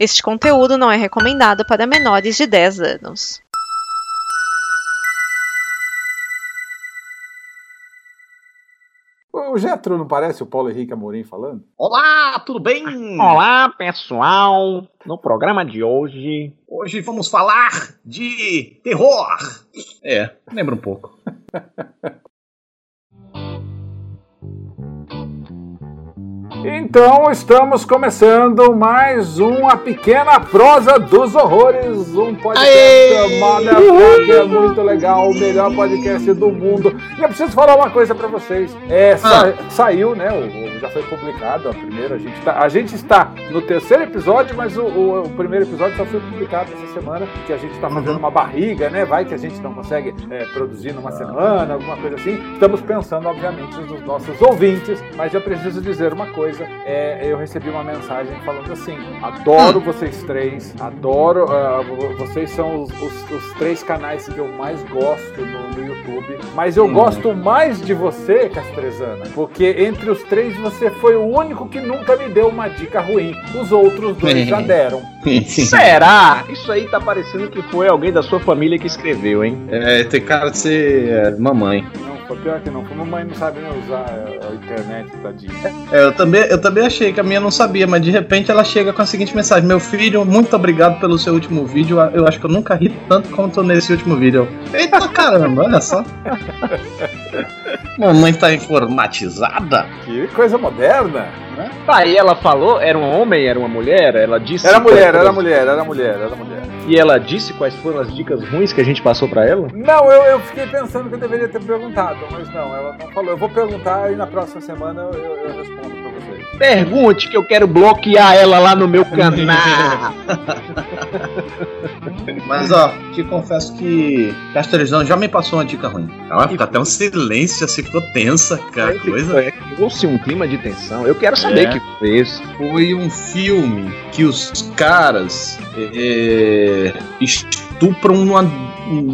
Este conteúdo não é recomendado para menores de 10 anos. O Getro não parece o Paulo Henrique Amorim falando? Olá, tudo bem? Olá, pessoal. No programa de hoje. Hoje vamos falar de terror. É, lembra um pouco. Então estamos começando mais uma pequena prosa dos horrores, um podcast motherfucker é muito legal, o melhor podcast do mundo. E eu preciso falar uma coisa para vocês. É, sa Ah. saiu, né? O, o- já foi publicado a primeira. A gente, tá, a gente está no terceiro episódio, mas o, o- o primeiro episódio só foi publicado essa semana, que a gente está fazendo uma barriga, né? Vai que a gente não consegue é, produzir numa semana, alguma coisa assim. Estamos pensando, obviamente, nos nossos ouvintes, mas eu preciso dizer uma coisa. É, eu recebi uma mensagem falando assim: adoro vocês três, adoro. vo- vocês são os, os- os três canais que eu mais gosto no, no YouTube. Mas eu gosto mais de você, Castrezana, porque entre os três você foi o único que nunca me deu uma dica ruim. Os outros dois já deram. Será? Isso aí tá parecendo que foi alguém da sua família que escreveu, hein? É, tem cara de ser é, mamãe. Foi pior que não. Como mamãe não sabe nem usar é, a internet, tadinha. É, eu, também, eu também achei que a minha não sabia, mas de repente ela chega com a seguinte mensagem: Meu filho, muito obrigado pelo seu último vídeo. Eu acho que eu nunca ri tanto quanto nesse último vídeo. Eita caramba, olha só. Mamãe tá informatizada? Que coisa moderna. Tá, aí ela falou, era um homem, era uma mulher, ela disse. Era mulher, era mulher, era mulher, era mulher. E ela disse quais foram as dicas ruins que a gente passou pra ela? Não, eu, eu fiquei pensando que eu deveria ter perguntado, mas não, ela não falou. Eu vou perguntar e na próxima semana eu, eu- eu respondo pra vocês. Pergunte que eu quero bloquear ela lá no meu canal. Mas ó, te confesso que Casterizão já me passou uma dica ruim. Ela fica até um silêncio, assim, ficou tensa, cara. Coisa. É, Criou-se um clima de tensão. Eu quero saber É. que foi esse. Foi um filme que os caras é, estupram uma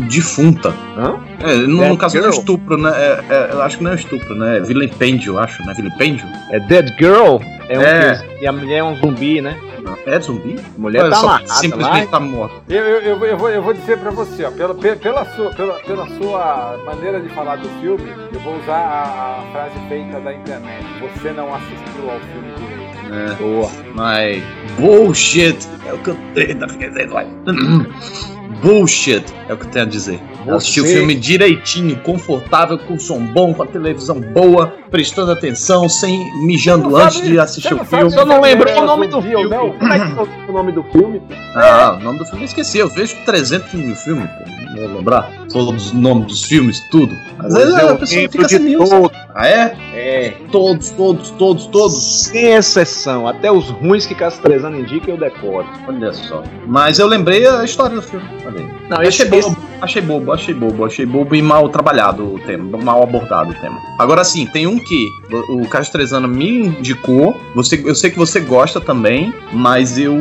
defunta. Hã? É, no, no caso não é Girl? estupro, né? É, é, eu acho que não é estupro, né? É vilipêndio, eu acho, né? Vilipêndio? É Dead Girl? É um É. que- e a mulher é um zumbi, né? É zumbi? A mulher Olha tá só, amarrada simplesmente lá. tá morta. Eu, eu, eu, vou- eu vou, eu vou dizer pra você, ó, pela, pe- pela, sua, pela, pela sua maneira de falar do filme, eu vou usar a, a frase feita da internet. Você não assistiu ao filme direito. É, Boa. mas bullshit é o que eu tenho a dizer. Bullshit é o que eu tenho a dizer. Eu assisti o Você- filme direitinho, confortável, com som bom, com a televisão boa, prestando atenção, sem mijando antes sabe- de assistir você o filme. sabe Eu não era o nome do filme. não? Como é que o nome do filme? Ah, o nome do filme eu esqueci. Eu vejo 300 mil filmes, pô. Não vou lembrar todos os nomes dos filmes, tudo. Às vezes Mas a eu pessoa lembro fica sem news. Ah, é? É. Todos, todos, todos, todos. Sem exceção. Até os ruins que Castrezano indica eu decoro. Olha só. Mas eu lembrei a história do filme. Olha. Não, achei, esse, bobo, achei bobo, achei bobo, achei bobo e mal trabalhado o tema, mal abordado o tema. Agora sim, tem um que o Castrezano me indicou, você, eu sei que você gosta também, mas eu,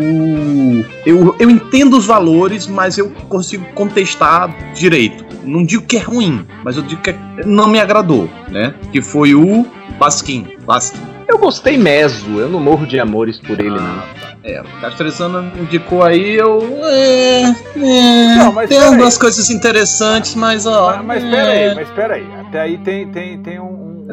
eu eu entendo os valores, mas eu consigo contestar direito. Não digo que é ruim, mas eu digo que é- não me agradou, né? Que foi o Baskin. Baskin. eu gostei mesmo. Eu não morro de amores por ele, não. É, o Castrezano me indicou aí, eu. É, é, Não, mas tem peraí. algumas coisas interessantes, mas ó. Mas, mas é. pera aí, mas pera aí. Até aí tem, tem, tem um. um-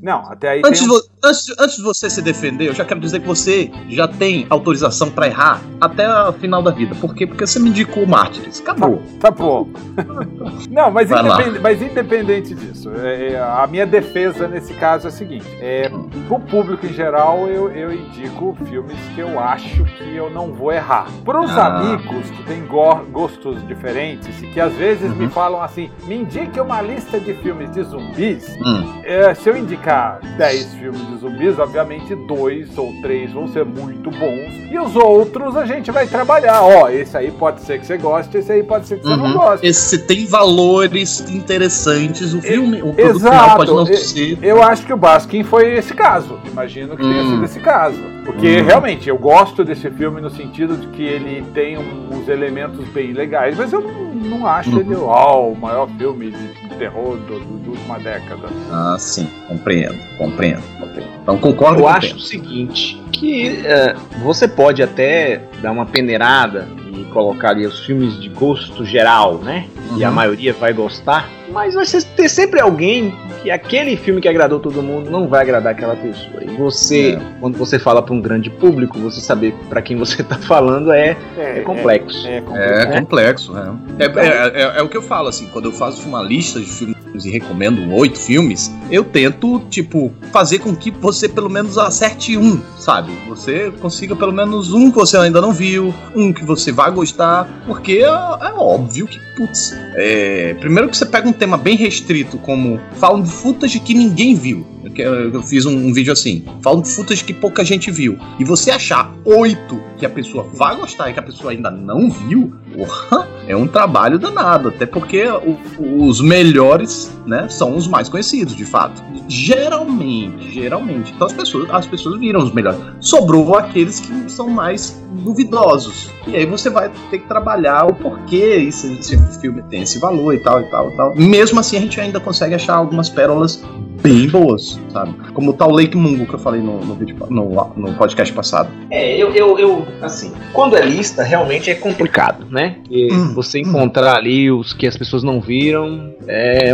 Não, até aí Antes tem de, um... antes, de- antes de você se defender, eu já quero dizer que você já tem autorização pra errar até o final da vida. Por quê? Porque você me indicou Mártires. Acabou. Tá bom. Não, mas, independ- mas independente disso, é, é, a minha defesa nesse caso é a seguinte: é, pro público em geral, eu, eu indico filmes que eu acho que eu não vou errar. Pros Ah. amigos que têm go- gostos diferentes e que às vezes me Uhum. falam assim, me indique uma lista de filmes de zumbis. Hum, É, se eu indicar 10 filmes de zumbis, obviamente dois ou três vão ser muito bons. E os outros a gente vai trabalhar. Ó, esse aí pode ser que você goste, esse aí pode ser que você não uhum. goste. Esse tem valores interessantes. O filme, o produto final Exato. pode não E- ser. Eu acho que o Baskin foi esse caso. Imagino que tenha Hum. sido esse caso. Porque Hum. realmente eu gosto desse filme no sentido de que ele tem uns elementos bem legais, mas eu não, não acho Uhum. ele o maior filme de terror da última década. Ah, sim. Compreendo, compreendo, compreendo. Então concordo Eu com o acho tempo. o seguinte, que é, você pode até dar uma peneirada e colocar ali os filmes de gosto geral, né? Uhum. E a maioria vai gostar. Mas vai ter sempre alguém que aquele filme que agradou todo mundo não vai agradar aquela pessoa. E você, é. quando você fala para um grande público, você saber para quem você tá falando é, é, é complexo. É, é, é complexo. É. É, é, o que eu falo, assim, quando eu faço uma lista de filmes e recomendo oito filmes, eu tento, tipo, fazer com que você pelo menos acerte um, sabe? Você consiga pelo menos um que você ainda não viu, um que você vai gostar, porque é, é óbvio que, putz, é, primeiro que você pega um tema bem restrito como found footage que ninguém viu, eu fiz um, um vídeo assim, found footage que pouca gente viu, e você achar oito que a pessoa vai gostar e que a pessoa ainda não viu, porra, é um trabalho danado, até porque o, os melhores, né, são os mais conhecidos, de fato. Geralmente, geralmente. Então as pessoas, as pessoas viram os melhores. Sobrou aqueles que são mais duvidosos. E aí você vai ter que trabalhar o porquê esse, esse filme tem esse valor e tal e tal e tal. Mesmo assim a gente ainda consegue achar algumas pérolas bem boas, sabe? Como o tal Lake Mungo que eu falei no, no, vídeo, no, no podcast passado. É, eu, eu, eu, assim, quando é lista, realmente é complicado, né? Hum, você encontrar hum. ali os que as pessoas não viram, é,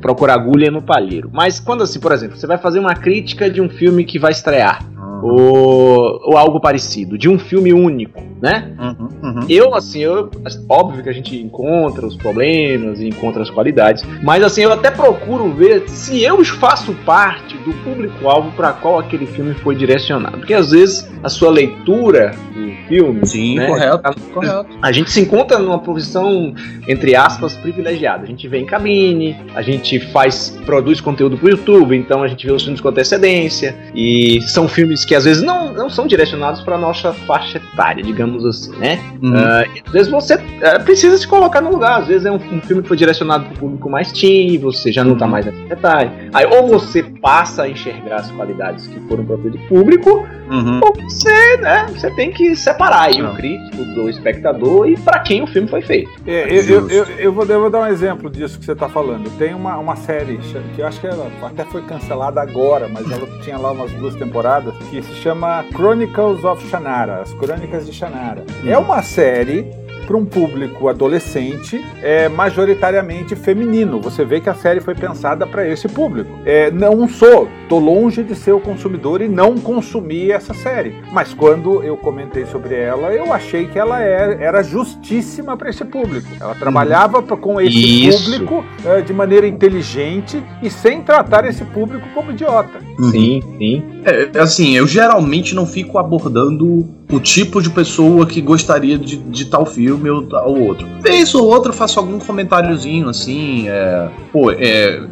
procurar agulha no palheiro. Mas quando, assim, por exemplo, você vai fazer uma crítica de um filme que vai estrear, ou, ou algo parecido, de um filme único, né? Uhum, uhum. Eu, assim, eu, óbvio que a gente encontra os problemas e encontra as qualidades, mas assim, eu até procuro ver se eu faço parte do público-alvo para qual aquele filme foi direcionado. Porque às vezes a sua leitura do filme. Sim, né, correto, a, correto. A gente se encontra numa posição, entre aspas, privilegiada. A gente vê em cabine, a gente faz, produz conteúdo pro YouTube, então a gente vê os filmes com antecedência, e são filmes que às vezes não, não são direcionados para nossa faixa etária, digamos assim, né? Uhum. Uh, às vezes você uh, precisa se colocar no lugar, às vezes é um, um filme que foi direcionado para o público mais teen, você já não está uhum. mais nessa etária. Aí ou você passa a enxergar as qualidades que foram para o público, uhum. ou você, né, você tem que separar aí o crítico do espectador e para quem o filme foi feito. É, eu, eu, eu, eu, vou, eu vou dar um exemplo disso que você está falando. Tem uma, uma série que eu acho que ela até foi cancelada agora, mas ela tinha lá umas duas temporadas, que se chama Chronicles of Shannara, as Crônicas de Shannara. Hum. É uma série para um público adolescente é majoritariamente feminino. Você vê que a série foi pensada para esse público. É, não sou, tô longe de ser o consumidor e não consumi essa série. Mas quando eu comentei sobre ela, eu achei que ela era, é, era justíssima para esse público. Ela trabalhava pra, com esse Isso. público é, de maneira inteligente e sem tratar esse público como idiota. Sim, sim. É, assim, eu geralmente não fico abordando o tipo de pessoa que gostaria de, de tal filme ou, ou outro. Vez ou outra eu faço algum comentáriozinho assim, é, pô, é,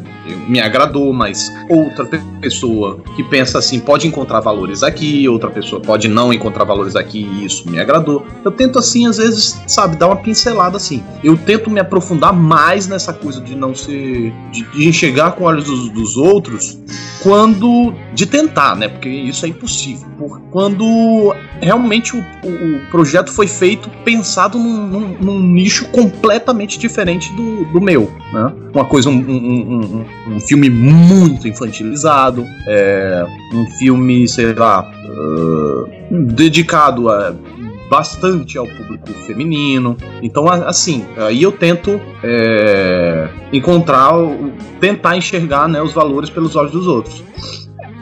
me agradou, mas outra pessoa que pensa assim pode encontrar valores aqui, outra pessoa pode não encontrar valores aqui e isso me agradou. Eu tento assim, às vezes, sabe, dar uma pincelada assim. Eu tento me aprofundar mais nessa coisa de não ser. de, de enxergar com olhos dos, dos, outros quando. de tentar, né? Porque isso é impossível. Por, quando realmente o, o, projeto foi feito pensado num, num, num, nicho completamente diferente do, do meu, né? Uma coisa, um, um, um filme muito infantilizado, é, um filme, sei lá, uh, dedicado a bastante ao público feminino. Então, assim, aí eu tento é, encontrar, tentar enxergar né, os valores pelos olhos dos outros.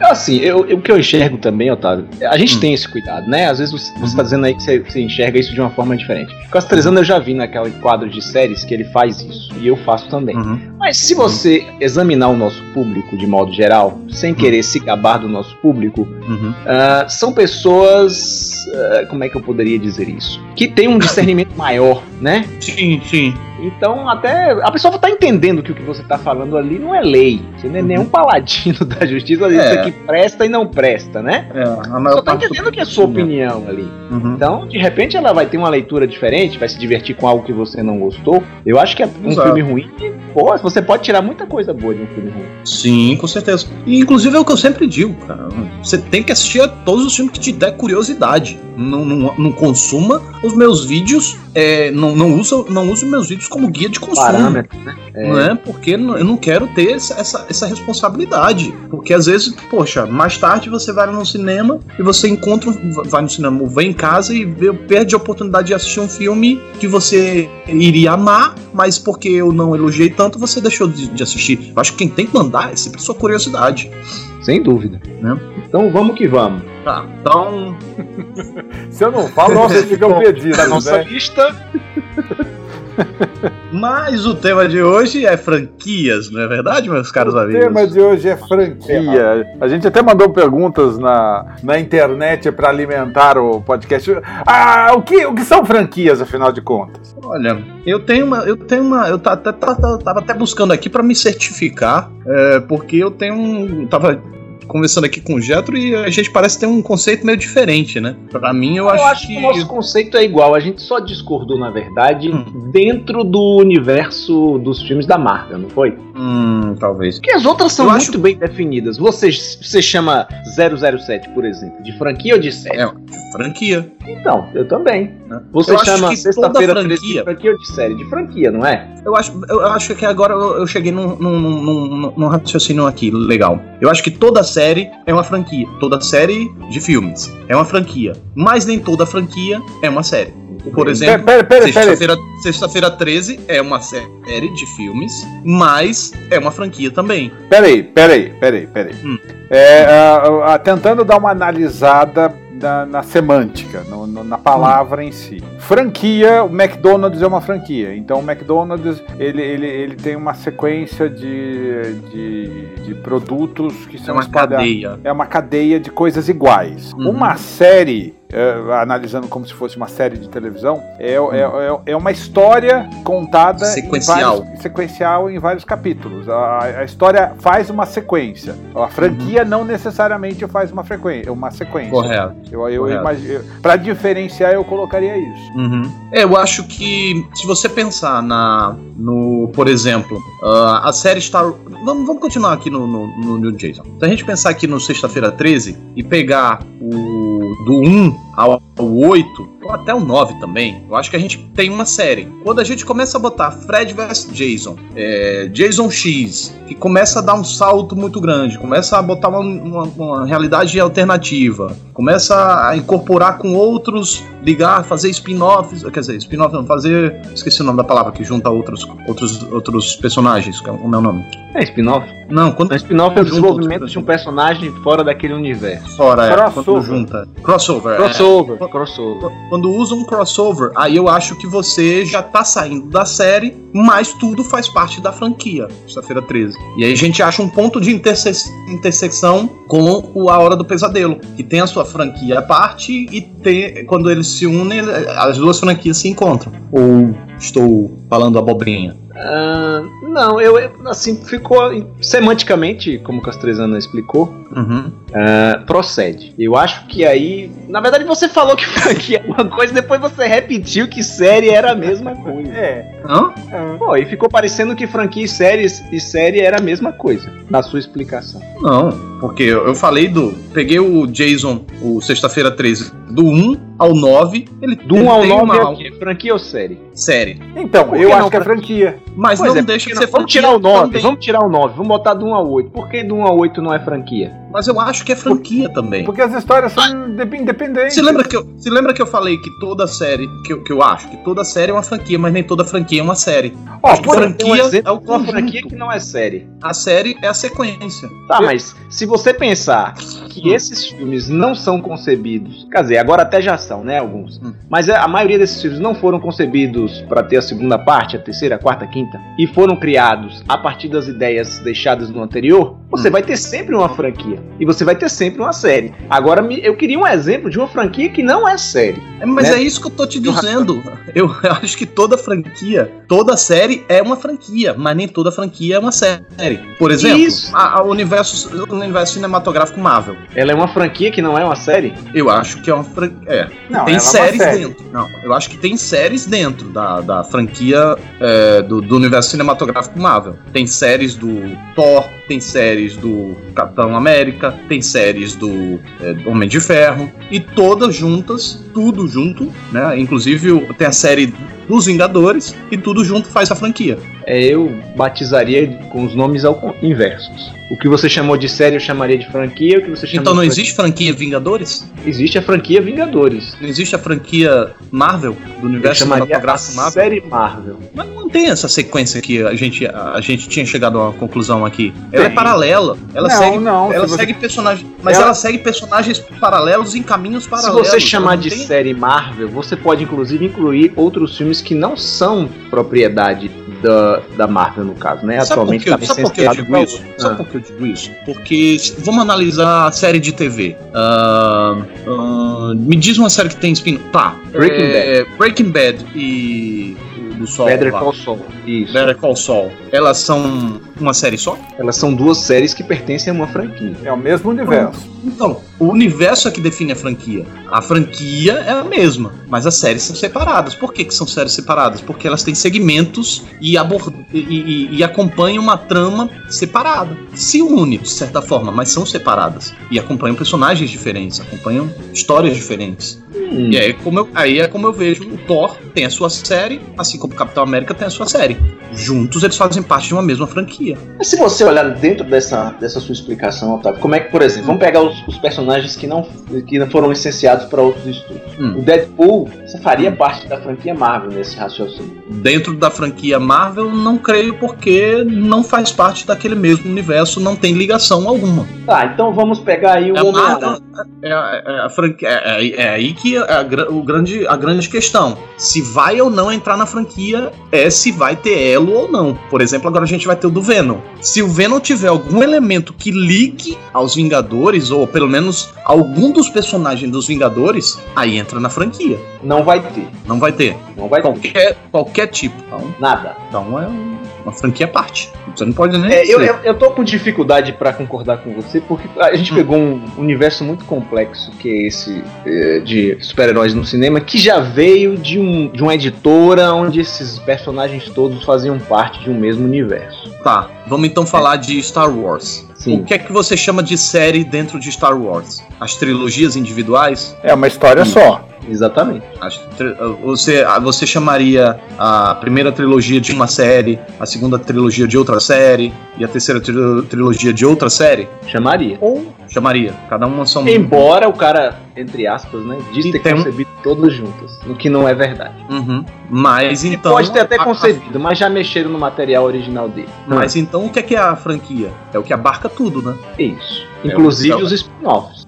Assim, eu, eu, o que eu enxergo também, Otávio, a gente hum. tem esse cuidado, né? Às vezes você, está dizendo aí que você, você, enxerga isso de uma forma diferente. Castrezano eu já vi naquele quadro de séries que ele faz isso, e eu faço também. Uhum. Mas se você uhum. examinar o nosso público de modo geral, sem querer se gabar do nosso público, uhum. uh, são pessoas. Uh, como é que eu poderia dizer isso? Que tem um discernimento maior, né? Sim, sim. Então, até a pessoa tá entendendo que o que você tá falando ali não é lei. Você não é uhum. nenhum paladino da justiça, é. isso aqui presta e não presta, né? É, Só tá entendendo que é sua opinião ali. Uhum. Então, de repente, ela vai ter uma leitura diferente, vai se divertir com algo que você não gostou. Eu acho que é um Exato. filme ruim. Pô, se você pode tirar muita coisa boa de um filme ruim. Sim, com certeza. E inclusive é o que eu sempre digo, cara. Você tem que assistir a todos os filmes que te der curiosidade. Não, não, não consuma os meus vídeos, é, não, não, usa, não use meus vídeos como guia de consumo. Parâmetro, né? É. Não é? Porque eu não quero ter essa, essa, essa responsabilidade. Porque às vezes, poxa, mais tarde você vai no cinema e você encontra, um- vai no cinema, vem em casa e vê, perde a oportunidade de assistir um filme que você iria amar, mas porque eu não elogiei tanto, você deixou de, de assistir. Eu acho que quem tem que mandar é sempre sua curiosidade. Sem dúvida. Né? Então vamos que vamos. Tá, então. Se eu não falo, vocês ficam perdidos, Da nossa né? lista. Mas o tema de hoje é franquias, não é verdade, meus caros O amigos? tema de hoje é franquia. A gente até mandou perguntas na, na internet para alimentar o podcast. Ah, o que, o que são franquias, afinal de contas? Olha, eu tenho uma. Eu tenho uma. Eu ta- ta- ta- ta- tava até buscando aqui pra me certificar, é, porque eu tenho um. Tava conversando aqui com o Getro e a gente parece ter um conceito meio diferente, né? Pra mim, eu, Eu, acho, acho que. que o nosso conceito é igual. A gente só discordou, na verdade, Hum. dentro do universo dos filmes da Marvel, não foi? Hum, talvez. Porque as outras são Eu muito acho- bem definidas. Você, você chama 007, por exemplo, de franquia ou de série? É, franquia. Então, eu também. Né? Você Eu chama Sexta-feira 13 de franquia- franquia ou de série? De franquia, não é? Eu acho, eu acho que agora eu, eu cheguei num, num, num- num raciocínio aqui legal. Eu acho que toda série é uma franquia. Toda série de filmes é uma franquia. Mas nem toda franquia é uma série. Por exemplo. Sexta-feira Sexta-feira 13 é uma série de filmes, mas é uma franquia também. Peraí, peraí, peraí, peraí. Hum. É, ah, ah, tentando dar uma analisada na, na semântica, no- no- na palavra em si. Franquia, o McDonald's é uma franquia. Então o McDonald's ele, ele, ele tem uma sequência de, de, de produtos que É são uma espalhados. cadeia. É uma cadeia de coisas iguais. Uhum. Uma série, é, analisando como se fosse uma série de televisão, é, é, é, é uma história contada Sequencial. Em vários, sequencial em vários capítulos. A, a história faz uma sequência. A franquia não necessariamente faz uma, frequência, uma sequência. Correto. Eu, eu Correto. imagino. Para diferenciar, eu colocaria isso. Uhum. É, eu acho que se você pensar na, no, por exemplo, ah, a série Star, vamos, vamos continuar aqui no, no, no, no Jason. Se a gente pensar aqui no Sexta-feira 13 e pegar o do 1 ao, ao 8 ou até o 9 também, eu acho que a gente tem uma série. Quando a gente começa a botar Fred vs Jason, é, Jason X, que começa a dar um salto muito grande, começa a botar uma, uma, uma realidade alternativa, começa a incorporar com outros, ligar, fazer spin-offs, quer dizer, spin-off não, fazer, esqueci o nome da palavra que junta outros, outros, outros personagens, que é o meu nome. É spin-off. Não, quando Não, spin-off é o desenvolvimento de um personagem fora daquele universo. fora, é, Crossover. quando junta. Crossover. é. Crossover. Crossover. Quando usa um crossover, aí eu acho que você já tá saindo da série, mas tudo faz parte da franquia, sexta-feira 13. E aí a gente acha um ponto de interse- intersecção com o A Hora do Pesadelo, que tem a sua franquia à parte e tem, quando eles se unem, as duas franquias se encontram. Ou estou falando abobrinha? Ah, não, eu, assim, ficou semanticamente, como o Castrezana explicou, Uhum. ah, procede. Eu acho que aí, na verdade você falou que franquia é uma coisa, depois você repetiu que série era a mesma coisa. É. Hã? Pô, e ficou parecendo que franquia e séries e série era a mesma coisa, na sua explicação. Não, porque eu falei do. Peguei o Jason, o Sexta-feira 13, do 1 ao 9. Ele Do ele 1 ao tem 9 uma é o quê? Franquia ou série? série. Então, eu não acho que é franquia? franquia. Mas Pois não é, deixa de ser não- Vamos franquia tirar o 9, também. vamos tirar o 9, vamos botar do 1 ao 8. Por que do 1 ao 8 não é franquia? Mas eu acho que é franquia também. Porque as histórias são de- independentes. Você lembra, que eu, você lembra que eu falei que toda série, que eu, que eu acho, que toda série é uma franquia, mas nem toda franquia é uma série. Ó, por- franquia um é o uma franquia que não é série. A série é a sequência. Tá, Eu- mas se você pensar que esses filmes não são concebidos, quer dizer, agora até já são, né, alguns, Hum. mas a a maioria desses filmes não foram concebidos pra ter a segunda parte, a terceira, a quarta, a quinta, e foram criados a partir das ideias deixadas no anterior, você Hum. vai ter sempre uma franquia. E você vai ter sempre uma série. Agora, eu queria um exemplo de uma franquia que não é série. É, mas né? é isso que eu tô te dizendo. Eu acho que toda franquia, toda série é uma franquia, mas nem toda franquia é uma série. Por exemplo, a, a universo, o universo cinematográfico Marvel. Ela é uma franquia que não é uma série? Eu acho que é uma franquia. É. Não, tem séries é dentro. Não, eu acho que tem séries dentro da, da franquia é, do, do universo cinematográfico Marvel. Tem séries do Thor, tem séries do Capitão América, tem séries do é, Homem de Ferro, e todas juntas, tudo junto, né? Inclusive tem a série dos Vingadores, e tudo junto faz a franquia. É, eu batizaria com os nomes ao inversos. O que você chamou de série eu chamaria de franquia. O que você então não existe franquia Vingadores? Existe a franquia Vingadores. Não existe a franquia Marvel do universo cinematográfico Marvel? Série Marvel. Mas não tem essa sequência que a gente, a gente tinha chegado a uma conclusão aqui. Ela é paralela. Ela não, segue, não, ela segue você... personagens, mas ela... ela... segue personagens paralelos em caminhos paralelos. Se você chamar de tem... série Marvel, você pode inclusive incluir outros filmes que não são propriedade da, da Marvel, no caso, né? Sabe Atualmente que, sabe por que eu digo isso? Ah. Sabe por que eu digo isso? Porque vamos analisar a série de TV. Uh, uh, me diz uma série que tem spin. Tá. Breaking é, Bad. Breaking Bad e do Sol. Better Call Saul. Isso. Better Call Saul. Elas são uma série só? Elas são duas séries que pertencem a uma franquia. É o mesmo universo. Então, o universo é que define a franquia. A franquia é a mesma, mas as séries são separadas. Por que, que são séries separadas? Porque elas têm segmentos e, abord... e, e, e acompanham uma trama separada. Se une, de certa forma, mas são separadas. E acompanham personagens diferentes, acompanham histórias diferentes. Hum. E aí, como eu, aí é como eu vejo o Thor tem a sua série, assim como o Capitão América tem a sua série. Juntos eles fazem parte de uma mesma franquia. Mas se você olhar dentro dessa, dessa sua explicação, Otávio, como é que, por exemplo, vamos pegar os, os personagens que não, que não foram licenciados para outros estúdios. Hum. O Deadpool, você faria parte da franquia Marvel nesse raciocínio? Dentro da franquia Marvel, não creio porque não faz parte daquele mesmo universo, não tem ligação alguma. Tá, então vamos pegar aí o é Homem-Aranha. É, é, é, é, é, é aí que é a, o grande, a grande questão. Se vai ou não entrar na franquia é se vai ter elo ou não. Por exemplo, agora a gente vai ter o do Venom. Se o Venom tiver algum elemento que ligue aos Vingadores, ou pelo menos algum dos personagens dos Vingadores, aí entra na franquia. Não vai ter. Não vai ter. Não vai qualquer, ter. Qualquer tipo. Então, Nada. Então é uma franquia à parte. Você não pode nem. É, eu, eu, eu, tô com dificuldade para concordar com você, porque a gente hum. pegou um universo muito complexo, que é esse é, de super-heróis no cinema, que já veio de, um, de uma editora onde esses personagens todos faziam parte de um mesmo universo. Tá, vamos então falar é. de Star Wars. Sim. O que é que você chama de série dentro de Star Wars? As trilogias individuais? É uma história Sim. só. Exatamente. Você, você chamaria a primeira trilogia de uma série, a segunda trilogia de outra série e a terceira trilogia de outra série? Chamaria. Ou chamaria. Cada uma são. Embora o cara, entre aspas, né, diz ter então... concebido todas juntas, o que não é verdade. Uhum. Mas então. Pode ter até a, concebido, a... mas já mexeram no material original dele. Mas hum. então o que é que é a franquia? É o que abarca tudo, né? Isso. É Inclusive é os spin-offs.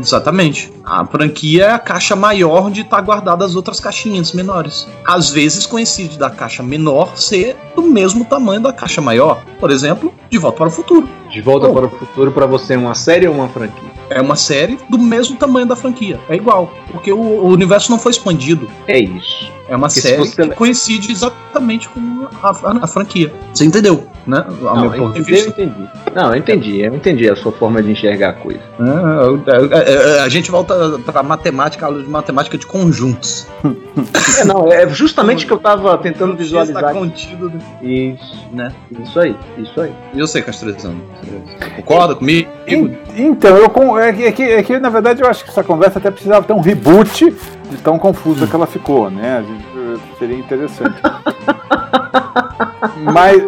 Exatamente. A franquia é a caixa maior onde está guardada as outras caixinhas menores. Às vezes coincide da caixa menor ser do mesmo tamanho da caixa maior. Por exemplo, De Volta para o Futuro. De Volta oh. para o Futuro para você é uma série ou uma franquia? É uma série do mesmo tamanho da franquia. É igual. Porque o, o universo não foi expandido. É isso. É uma porque série você... que coincide exatamente com a, a, a, franquia. Você entendeu, né? Ao não, meu ponto de vista. Eu entendi. Não, eu entendi. Eu entendi a sua forma de enxergar a coisa. É, é, é, a gente volta para matemática, aula de matemática de conjuntos. É, não, é justamente o que eu estava tentando visualizar. Está contido. Isso, né? Isso aí, isso aí. E você, Castrezano? Concorda comigo? Então, eu, é, é, que, é que na verdade eu acho que essa conversa até precisava ter um reboot de tão confusa que ela ficou, né? Seria interessante. Mas.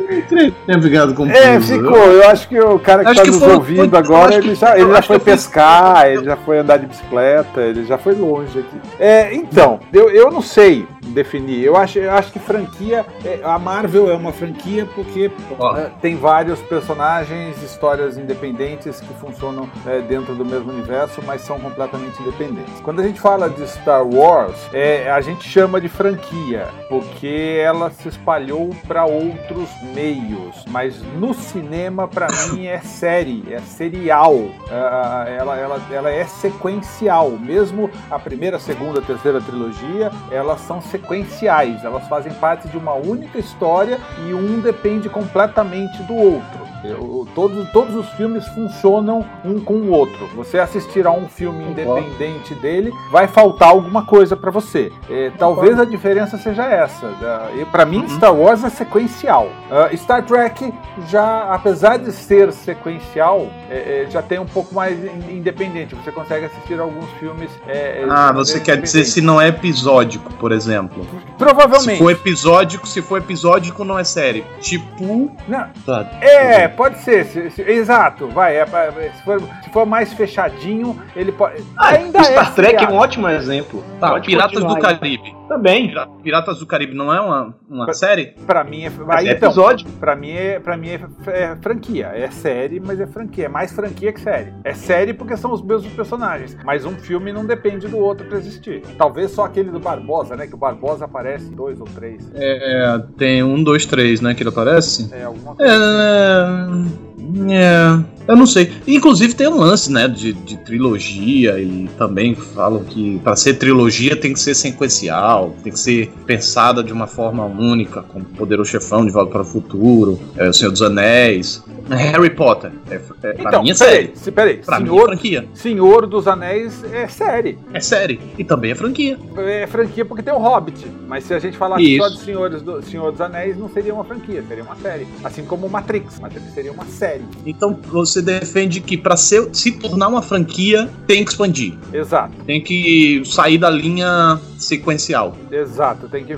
Ficado confuso. É, ficou. Eu acho que o cara que está nos foi, ouvindo foi, agora, ele já, ele já foi pescar, ele já foi andar de bicicleta, ele já foi longe aqui. É, então, eu, eu não sei definir. Eu acho, eu acho que franquia. É, a Marvel é uma franquia porque é, tem vários personagens, histórias independentes que funcionam é, dentro do mesmo universo, mas são completamente independentes. Quando a gente fala de Star Wars, é, a gente chama de franquia, porque ela se espalhou para outros meios, mas no cinema, para mim, é série, é serial. Uh, ela, ela, ela é sequencial. Mesmo a primeira, segunda, terceira trilogia, elas são sequenciais. Elas fazem parte de uma única história e um depende completamente do outro. Eu, todos, todos os filmes funcionam um com o outro. Você assistir a um filme independente dele, vai faltar alguma coisa para você. É, talvez a diferença seja essa. Uh, para mim, uhum. Star Wars é sequencial. Uh, Star Trek já, apesar de ser sequencial, é, é, já tem um pouco mais independente. Você consegue assistir alguns filmes. É, é, ah, você quer dizer se não é episódico, por exemplo? Provavelmente. Se for episódico, se for episódico, não é série. Tipo. Não. Tá. É, pode ser. Se, se, exato, vai. É, se, for, se for mais fechadinho, ele pode. Ah, ainda Star é Trek é um ótimo exemplo. Tá, Piratas do Caribe. Também. Piratas do Caribe não é uma, uma pra, série? Pra mim é. Aí, é então, episódio. Pra mim, é, pra mim é, é, franquia. É série, mas é franquia. É mais franquia que série. É série porque são os mesmos personagens. Mas um filme não depende do outro pra existir. Talvez só aquele do Barbosa, né? Que o Barbosa aparece em dois ou três. É, tem um, dois, três, né? Que ele aparece. É, alguma coisa. É. É, eu não sei. Inclusive tem um lance, né, de, de trilogia e também falam que para ser trilogia tem que ser sequencial, tem que ser pensada de uma forma única, como Poderoso Chefão, De Volta para o Futuro, é, O Senhor dos Anéis. Harry Potter. É, é, pra então, mim é série. Se, peraí, pra Senhor, mim é franquia. Senhor dos Anéis é série. É série. E também é franquia. É franquia porque tem o Hobbit. Mas se a gente falasse só de Senhores do, Senhor dos Anéis, não seria uma franquia, seria uma série. Assim como Matrix. Matrix seria uma série. Então você defende que para se tornar uma franquia, tem que expandir. Exato. Tem que sair da linha sequencial. Exato, tem que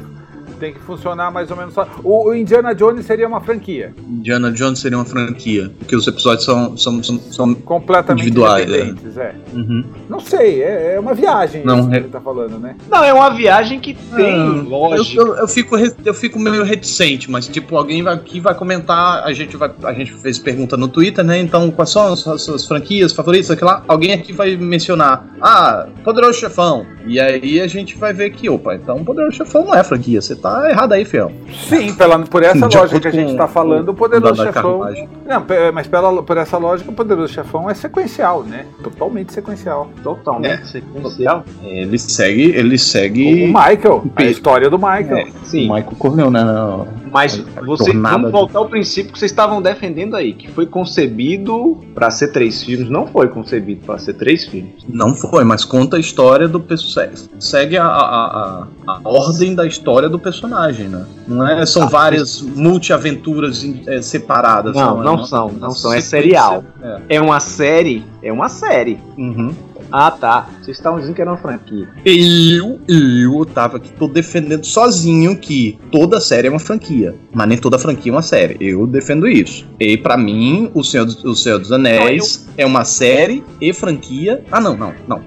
tem que funcionar mais ou menos só. O, o, Indiana Jones seria uma franquia. Indiana Jones seria uma franquia, porque os episódios são, são, são, são completamente individuais. Independentes, é. é. Uhum. Não sei, é, é, uma viagem não, que ele tá falando, né? Não, é uma viagem que tem, ah, lógico. Eu, eu, eu, fico, eu fico meio reticente, mas tipo, alguém vai, aqui vai comentar, a gente, vai, a gente fez pergunta no Twitter, né? Então, quais são as, as suas franquias favoritas, aquilo lá? Alguém aqui vai mencionar, ah, Poderoso Chefão. E aí a gente vai ver que, opa, então Poderoso Chefão não é franquia, você tá errado aí, fiel. Sim, pela, por essa Sim, lógica que a gente está falando, o Poderoso Chefão. Não, mas pela, por essa lógica, o Poderoso Chefão é sequencial, né? Totalmente sequencial. Totalmente é. sequencial. Ele segue, ele segue. O Michael, a história do Michael. É, sim. O Michael Corleone, né? Mas você, vamos voltar ao princípio que vocês estavam defendendo aí, que foi concebido para ser três filmes. Não foi concebido para ser três filmes. Não foi, mas conta a história do personagem. Segue a, a, a, a ordem da história do personagem, né? Não é, são ah, várias multi-aventuras é, separadas. Não, não, não são, não são. É serial. É. é uma série, é uma série. Uhum. Ah, tá. Vocês estavam dizendo que era uma franquia. Eu, eu tava aqui, tô defendendo sozinho que toda série é uma franquia. Mas nem toda franquia é uma série. Eu defendo isso. E para mim, O Senhor, o Senhor dos Anéis não, eu... é uma série e franquia. Ah, não, não, não.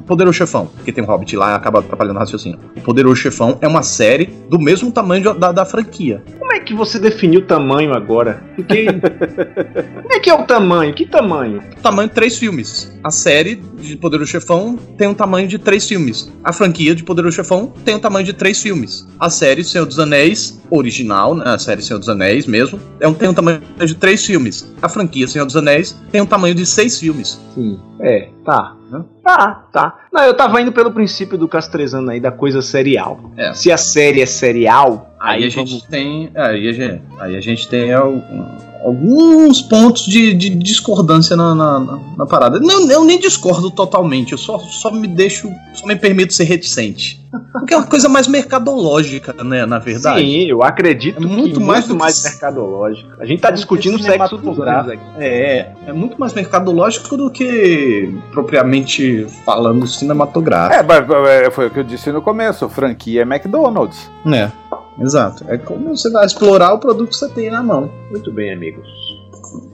Poderoso Chefão, porque tem um Hobbit lá e acaba atrapalhando o raciocínio. O Poderoso Chefão é uma série do mesmo tamanho da, da franquia. Como é que você definiu o tamanho agora? Porque... Como é que é o tamanho? Que tamanho? Tamanho de três filmes. A série de Poderoso Chefão tem um tamanho de três filmes. A franquia de Poderoso Chefão tem um tamanho de três filmes. A série Senhor dos Anéis, original, né? a série Senhor dos Anéis mesmo, é um, tem um tamanho de três filmes. A franquia Senhor dos Anéis tem um tamanho de seis filmes. Sim, é, tá. Tá, tá. Não, eu tava indo pelo princípio do Castrezano aí, da coisa serial. É. Se a série é serial, aí, aí a vamos... gente tem. Aí a gente, aí a gente tem alguns pontos de, de discordância na, na, na, parada. Não, eu nem discordo totalmente, eu só, só me deixo, só me permito ser reticente. Porque é uma coisa mais mercadológica, né, na verdade. Sim, eu acredito é muito mais muito mais mercadológico. A gente tá discutindo sexo dos aqui. É, é muito mais mercadológico do que propriamente falando cinematográfico. É, mas é, foi o que eu disse no começo, franquia é McDonald's. É. Exato. É como você vai explorar o produto que você tem na mão. Muito bem, amigos.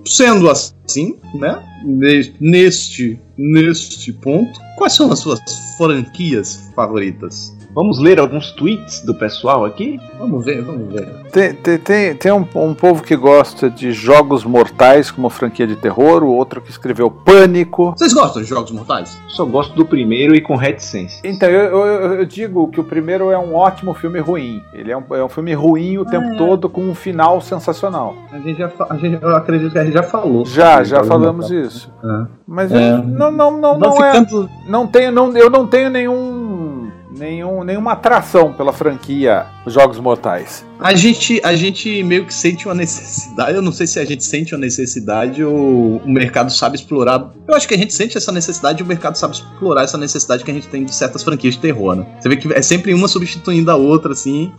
Sendo assim, né? Neste, neste ponto, quais são as suas franquias favoritas? Vamos ler alguns tweets do pessoal aqui? Vamos ver, vamos ver. Tem, tem, tem, tem um, um povo que gosta de jogos mortais como franquia de terror, o outro que escreveu Pânico. Vocês gostam de jogos mortais? Só gosto do primeiro e com reticência. Então, eu, eu, eu digo que o primeiro é um ótimo filme ruim. Ele é um, é um filme ruim o tempo é. todo com um final sensacional. A gente já, a gente, eu acredito que a gente já falou. Já, já falamos isso. É. Mas É. eu- não, não, não, Não, não é. ficando. Não tenho, não, eu não tenho nenhum, nenhum, nenhuma atração pela franquia Jogos Mortais. A gente, a gente meio que sente uma necessidade. Eu não sei se a gente sente uma necessidade ou o mercado sabe explorar. Eu acho que a gente sente essa necessidade e o mercado sabe explorar essa necessidade que a gente tem de certas franquias de terror, né? Você vê que é sempre uma substituindo a outra, assim.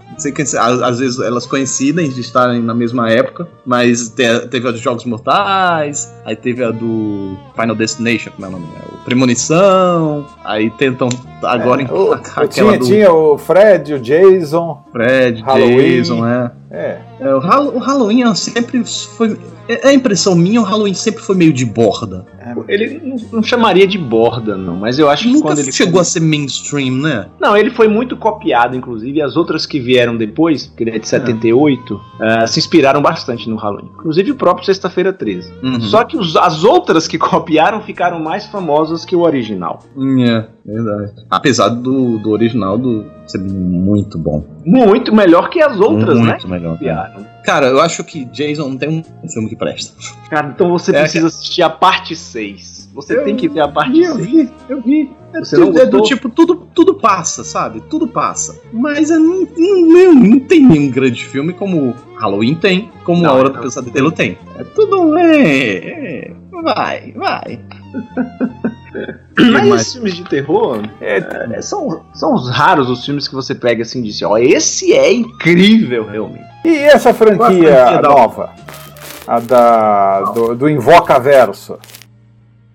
Às, vezes elas coincidem de estarem na mesma época, mas te- teve a dos Jogos Mortais, aí teve a do Final Destination, como é o nome? É o Premonição, aí tentam agora É, o- aquela tinha, do tinha o Fred, o Jason. Fred, Halloween. Jason, é. É. É, o, Hall- o Halloween sempre foi. É é a impressão minha, o Halloween sempre foi meio de borda. Ele não, não chamaria de borda, não, mas eu acho que Nunca quando ele chegou a ser mainstream, né? Não, ele foi muito copiado, inclusive, e as outras que vieram depois, que ele é de 78, eh, se inspiraram bastante no Halloween. Inclusive o próprio Sexta-feira 13. Uhum. Só que os- as outras que copiaram ficaram mais famosas que o original. É, verdade. Apesar do, do original do ser muito bom. Muito melhor que as outras, né? muito melhor. Copiaram. Cara, eu acho que Jason não tem um filme que presta. Cara, então você É, precisa assistir a parte 6. Você Eu- tem que ver a parte Eu 6. vi, eu vi. É, Você tudo- não é do gostou? tipo, tudo, tudo passa, sabe? Tudo passa. Mas é, não, não, não tem nenhum grande filme como Halloween tem, como Não, A Hora não. do Pesadelo tem. É tudo, é, é, vai, vai. Mas Mas- esses filmes de terror É, é, são, são os raros os filmes que você pega assim e diz: ó, esse é incrível, realmente. E essa franquia, franquia da- nova? A da, do, do Invoca Verso.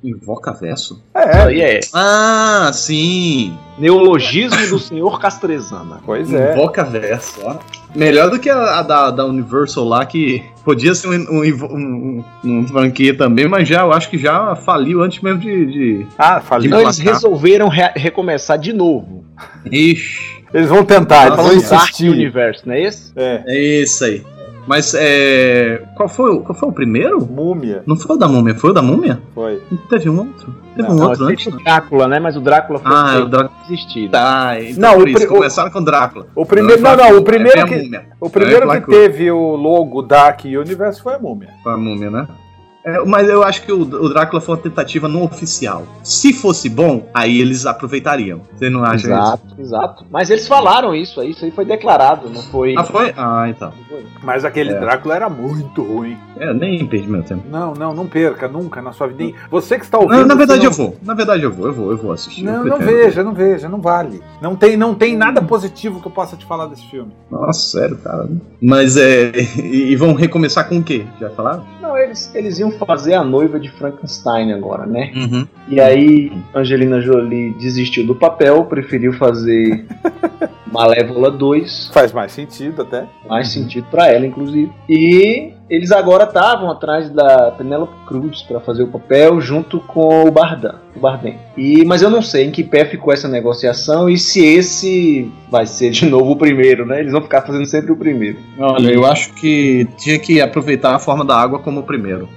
Invoca verso? É, aí é Ah, sim. neologismo do senhor Castrezana. pois é. Invoca verso, ó. Melhor do que a, a da, da Universal lá, que podia ser um, um, um, um- franquia também, mas já eu acho que já faliu antes mesmo de. de... Ah, falei. Então eles resolveram re- recomeçar de novo. Ixi. Eles vão tentar, eles Nossa, vão Falando Dark insistir. Universe, não é esse? É, É isso aí. Mas é. Qual foi, o- qual foi o primeiro? múmia. Não foi o da múmia, foi o da múmia? Foi. Teve um outro? Teve Não, um Não, outro teve antes? o Drácula, né? Mas o Drácula foi Ah, o Drácula. desistido. Tá, então Não, por o isso, o- começaram com Drácula. O primeiro, não, não, o é, primeiro é a que, múmia. o primeiro É, que teve o logo Dark Universe foi a múmia. Foi a múmia, né? É, mas eu acho que o, o Drácula foi uma tentativa não oficial. Se fosse bom, aí eles aproveitariam. Você não acha isso? Exato, exato. Mas eles falaram isso aí, isso aí foi declarado, não foi. Ah, foi? Ah, então. Mas aquele É. Drácula era muito ruim. É, nem perdi meu tempo. Não, não, não perca nunca na sua vida. Você que está ouvindo. Na, na verdade você eu não- vou. Na verdade eu vou, eu vou, eu vou assistir. Não, não veja, não veja, não vale. Não tem, não tem nada positivo que eu possa te falar desse filme. Nossa, sério, cara. Mas é. E, e vão recomeçar com o quê? Já falaram? Não, eles, eles iam fazer a noiva de Frankenstein agora, né? Uhum. E aí, Angelina Jolie desistiu do papel, preferiu fazer Malévola 2, Faz mais sentido até. mais sentido pra ela, inclusive. E eles agora estavam atrás da Penélope Cruz pra fazer o papel junto com o Bardem, o Bardem. E mas eu não sei em que pé ficou essa negociação e se esse vai ser de novo o primeiro, né? Eles vão ficar fazendo sempre o primeiro. Olha, eu acho que tinha que aproveitar a forma da água como o primeiro.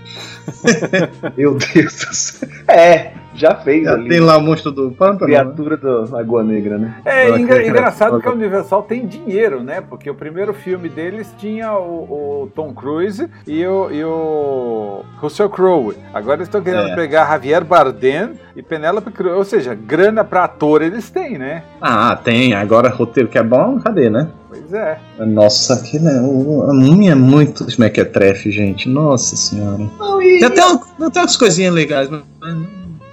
Meu Deus do céu. É, já fez Já ali. tem lá o monstro do pântano. né? Criatura da Lagoa Negra, né? É Ela engra- engraçado que a Universal tem dinheiro, né? Porque o primeiro filme deles tinha o, o Tom Cruise e o, e o Russell Crowe. Agora eles estão querendo É. pegar Javier Bardem e Penélope Cruz. Ou seja, grana pra ator eles têm, né? Ah, tem. Agora roteiro que é bom, cadê, né? Pois é. Nossa, aquele, o- a múmia é muito mequetrefe, gente. Nossa senhora. Não, e, Tem até, um- tem até umas coisinhas legais, mas.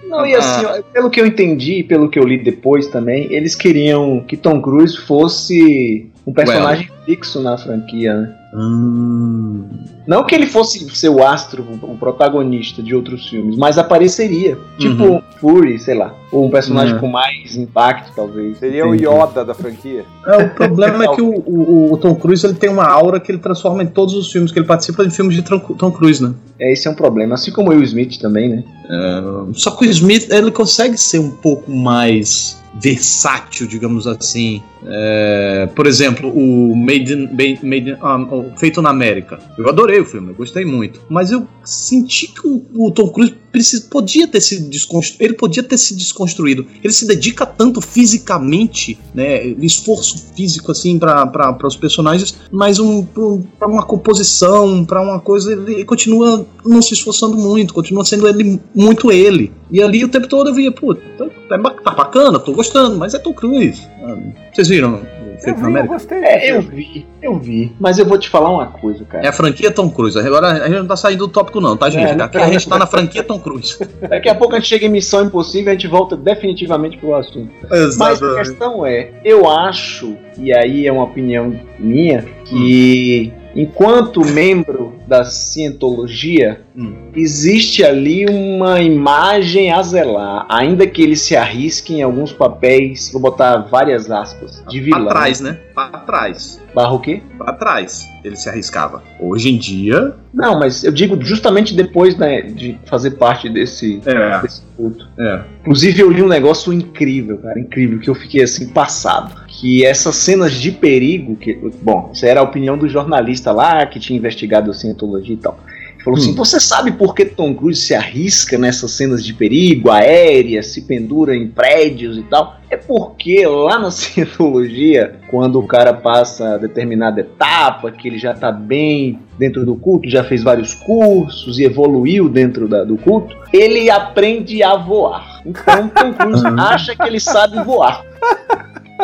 não, e assim, ó, pelo que eu entendi e pelo que eu li depois também, eles queriam que Tom Cruise fosse um personagem fixo na franquia, né? Hum, Não que ele fosse ser o astro, o protagonista de outros filmes, mas apareceria. Tipo Uhum. um Fury, sei lá. Ou um personagem Uhum. com mais impacto, talvez. Seria Entendi. o Yoda da franquia. É, o problema é que o, o- o Tom Cruise ele tem uma aura que ele transforma em todos os filmes, que ele participa de filmes de Tom, Tom Cruise, né? É, esse é um problema. Assim como o Will Smith também, né? É, só que o Smith ele consegue ser um pouco mais versátil, digamos assim. É, por exemplo, o Made in, Made in, um, Feito na América. Eu adorei o filme, eu gostei muito. Mas eu senti que o, o Tom Cruise precisa, podia ter se desconstruído. Ele podia ter se desconstruído. Ele se dedica tanto fisicamente, né? Esforço físico, assim, para os personagens, mas um, para uma composição, para uma coisa, ele continua não se esforçando muito, continua sendo ele muito ele. E ali o tempo todo eu via, pô, tá, tá, tá bacana, tô gostando, mas é Tom Cruise. Ah, vocês viram Feito eu vi, Eu gostei. É, eu vi, eu vi. Mas eu vou te falar uma coisa, cara. É a franquia Tom Cruise. Agora a gente não tá saindo do tópico, não, tá, gente? É, Aqui a gente tá na franquia Tom Cruise. Daqui a pouco a gente chega em Missão Impossível e a gente volta definitivamente pro assunto. Exatamente. Mas a questão é, eu acho, e aí é uma opinião minha, que. Hum Enquanto membro da cientologia, hum. existe ali uma imagem a zelar, ainda que ele se arrisque em alguns papéis, vou botar várias aspas, de vilão. Pra trás, né? Pra trás. Barra o quê? Pra trás ele se arriscava. Hoje em dia. Não, mas eu digo justamente depois né, de fazer parte desse, é. desse culto. É. Inclusive, eu li um negócio incrível, cara, incrível, que eu fiquei assim, passado. Que essas cenas de perigo, que. Bom, isso era a opinião do jornalista lá que tinha investigado a cientologia e tal. Falou assim: hum. você sabe por que Tom Cruise se arrisca nessas cenas de perigo, aéreas, se pendura em prédios e tal? É porque lá na cientologia, quando o cara passa determinada etapa, que ele já está bem dentro do culto, já fez vários cursos e evoluiu dentro da, do culto, ele aprende a voar. Então Tom Cruise acha que ele sabe voar.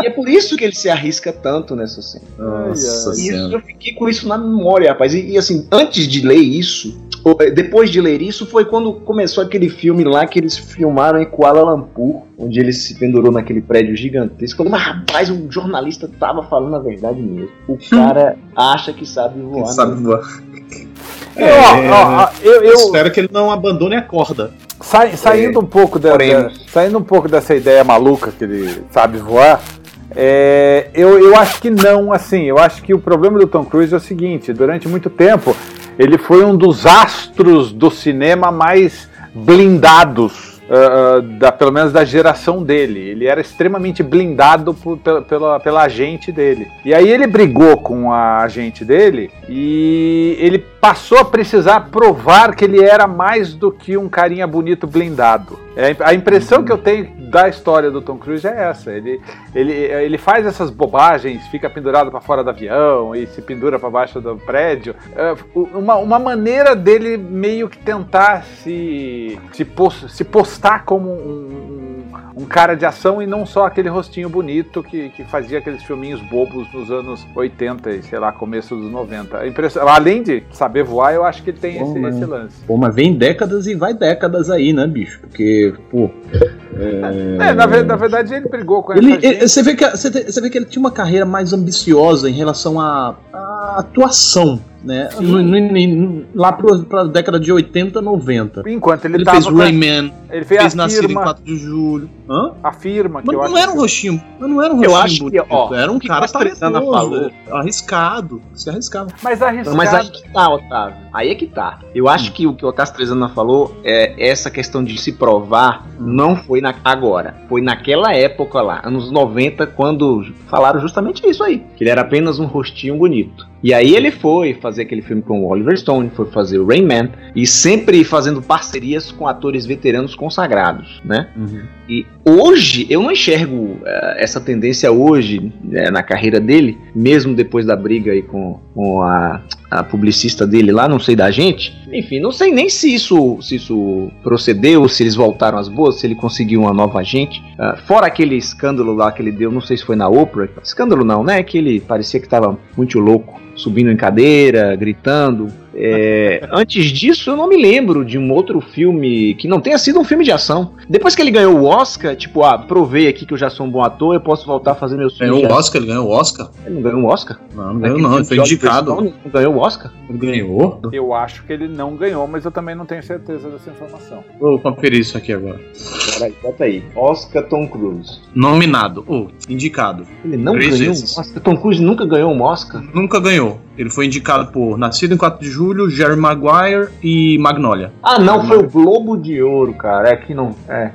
E é por isso que ele se arrisca tanto nessa cena. Nossa e isso, eu fiquei com isso na memória, rapaz. E, e, assim, antes de ler isso, eh, depois de ler isso, foi quando começou aquele filme lá que eles filmaram em Kuala Lumpur, onde ele se pendurou naquele prédio gigantesco. Mas rapaz, o jornalista tava falando a verdade mesmo. O cara acha que sabe voar. Sabe voar. É, ó, ó, eu, eu, espero que ele não abandone a corda. Sa, saindo, é, um pouco da, da, saindo um pouco dessa ideia maluca que ele sabe voar, é, eu, eu acho que não, assim. Eu acho que o problema do Tom Cruise é o seguinte: durante muito tempo ele foi um dos astros do cinema mais blindados uh, da, pelo menos da geração dele. Ele era extremamente blindado por, pela, pela, pela agente dele. E aí ele brigou com a agente dele e ele passou a precisar provar que ele era mais do que um carinha bonito blindado. É, a impressão que eu tenho da história do Tom Cruise é essa. Ele, ele, ele faz essas bobagens, fica pendurado para fora do avião e se pendura para baixo do prédio. É uma, uma maneira dele meio que tentar se, se, se postar como um, um, cara de ação e não só aquele rostinho bonito que, que fazia aqueles filminhos bobos nos anos 80 e sei lá, começo dos 90. Impressão, além de saber voar, eu acho que ele tem esse, esse, lance. Pô, mas vem décadas e vai décadas aí, né, bicho? Porque, pô. É, é na, na, verdade ele brigou com ele, ele você, vê que, você, vê que ele tinha uma carreira mais ambiciosa em relação à atuação né? No, no, no, lá para a década de 80, 90. Enquanto ele, ele fez Rayman, ele fez, fez Nascido em 4 de Julho. Hã? Afirma que mas não era um roxinho, mas não era um roxinho. Eu acho que, ó, era um cara talentoso, arriscado, se arriscava. Mas arriscado. Mas aí que tá, Otávio. Aí é que tá. Eu acho hum. que o que o Castrezana falou é essa questão de se provar hum. não foi na, agora, foi naquela época lá, anos 90, quando falaram justamente isso aí, que ele era apenas um rostinho bonito. E aí ele foi fazer aquele filme com o Oliver Stone, foi fazer o Rain Man, e sempre fazendo parcerias com atores veteranos consagrados, né? Uhum. E hoje, eu não enxergo uh, essa tendência hoje né, na carreira dele, mesmo depois da briga aí com, com a, a, publicista dele lá, não sei da gente. Enfim, não sei nem se isso, se isso procedeu, se eles voltaram às boas, se ele conseguiu uma nova agente. Uh, fora aquele escândalo lá que ele deu, não sei se foi na Oprah. Escândalo não, né? Que ele parecia que estava muito louco subindo em cadeira, gritando. É, antes disso, eu não me lembro de um outro filme que não tenha sido um filme de ação. Depois que ele ganhou o Oscar, tipo, ah, provei aqui que eu já sou um bom ator, eu posso voltar a fazer meus filmes. Ganhou o Oscar, ele ganhou o Oscar. Ele não ganhou o Oscar? Não, não ganhou, não, ele foi indicado. Não ganhou o Oscar? Ele ganhou? Eu acho que ele não ganhou, mas eu também não tenho certeza dessa informação. Vou conferir isso aqui agora. Peraí, bota aí. Oscar Tom Cruise. Nominado, ou oh, indicado. Ele não Três ganhou vezes. um Oscar? Tom Cruise nunca ganhou um Oscar? Nunca ganhou. Ele foi indicado por Nascido em 4 de Julho, Jerry Maguire e Magnolia. Ah, não, foi o Globo de Ouro, cara. É que não. É.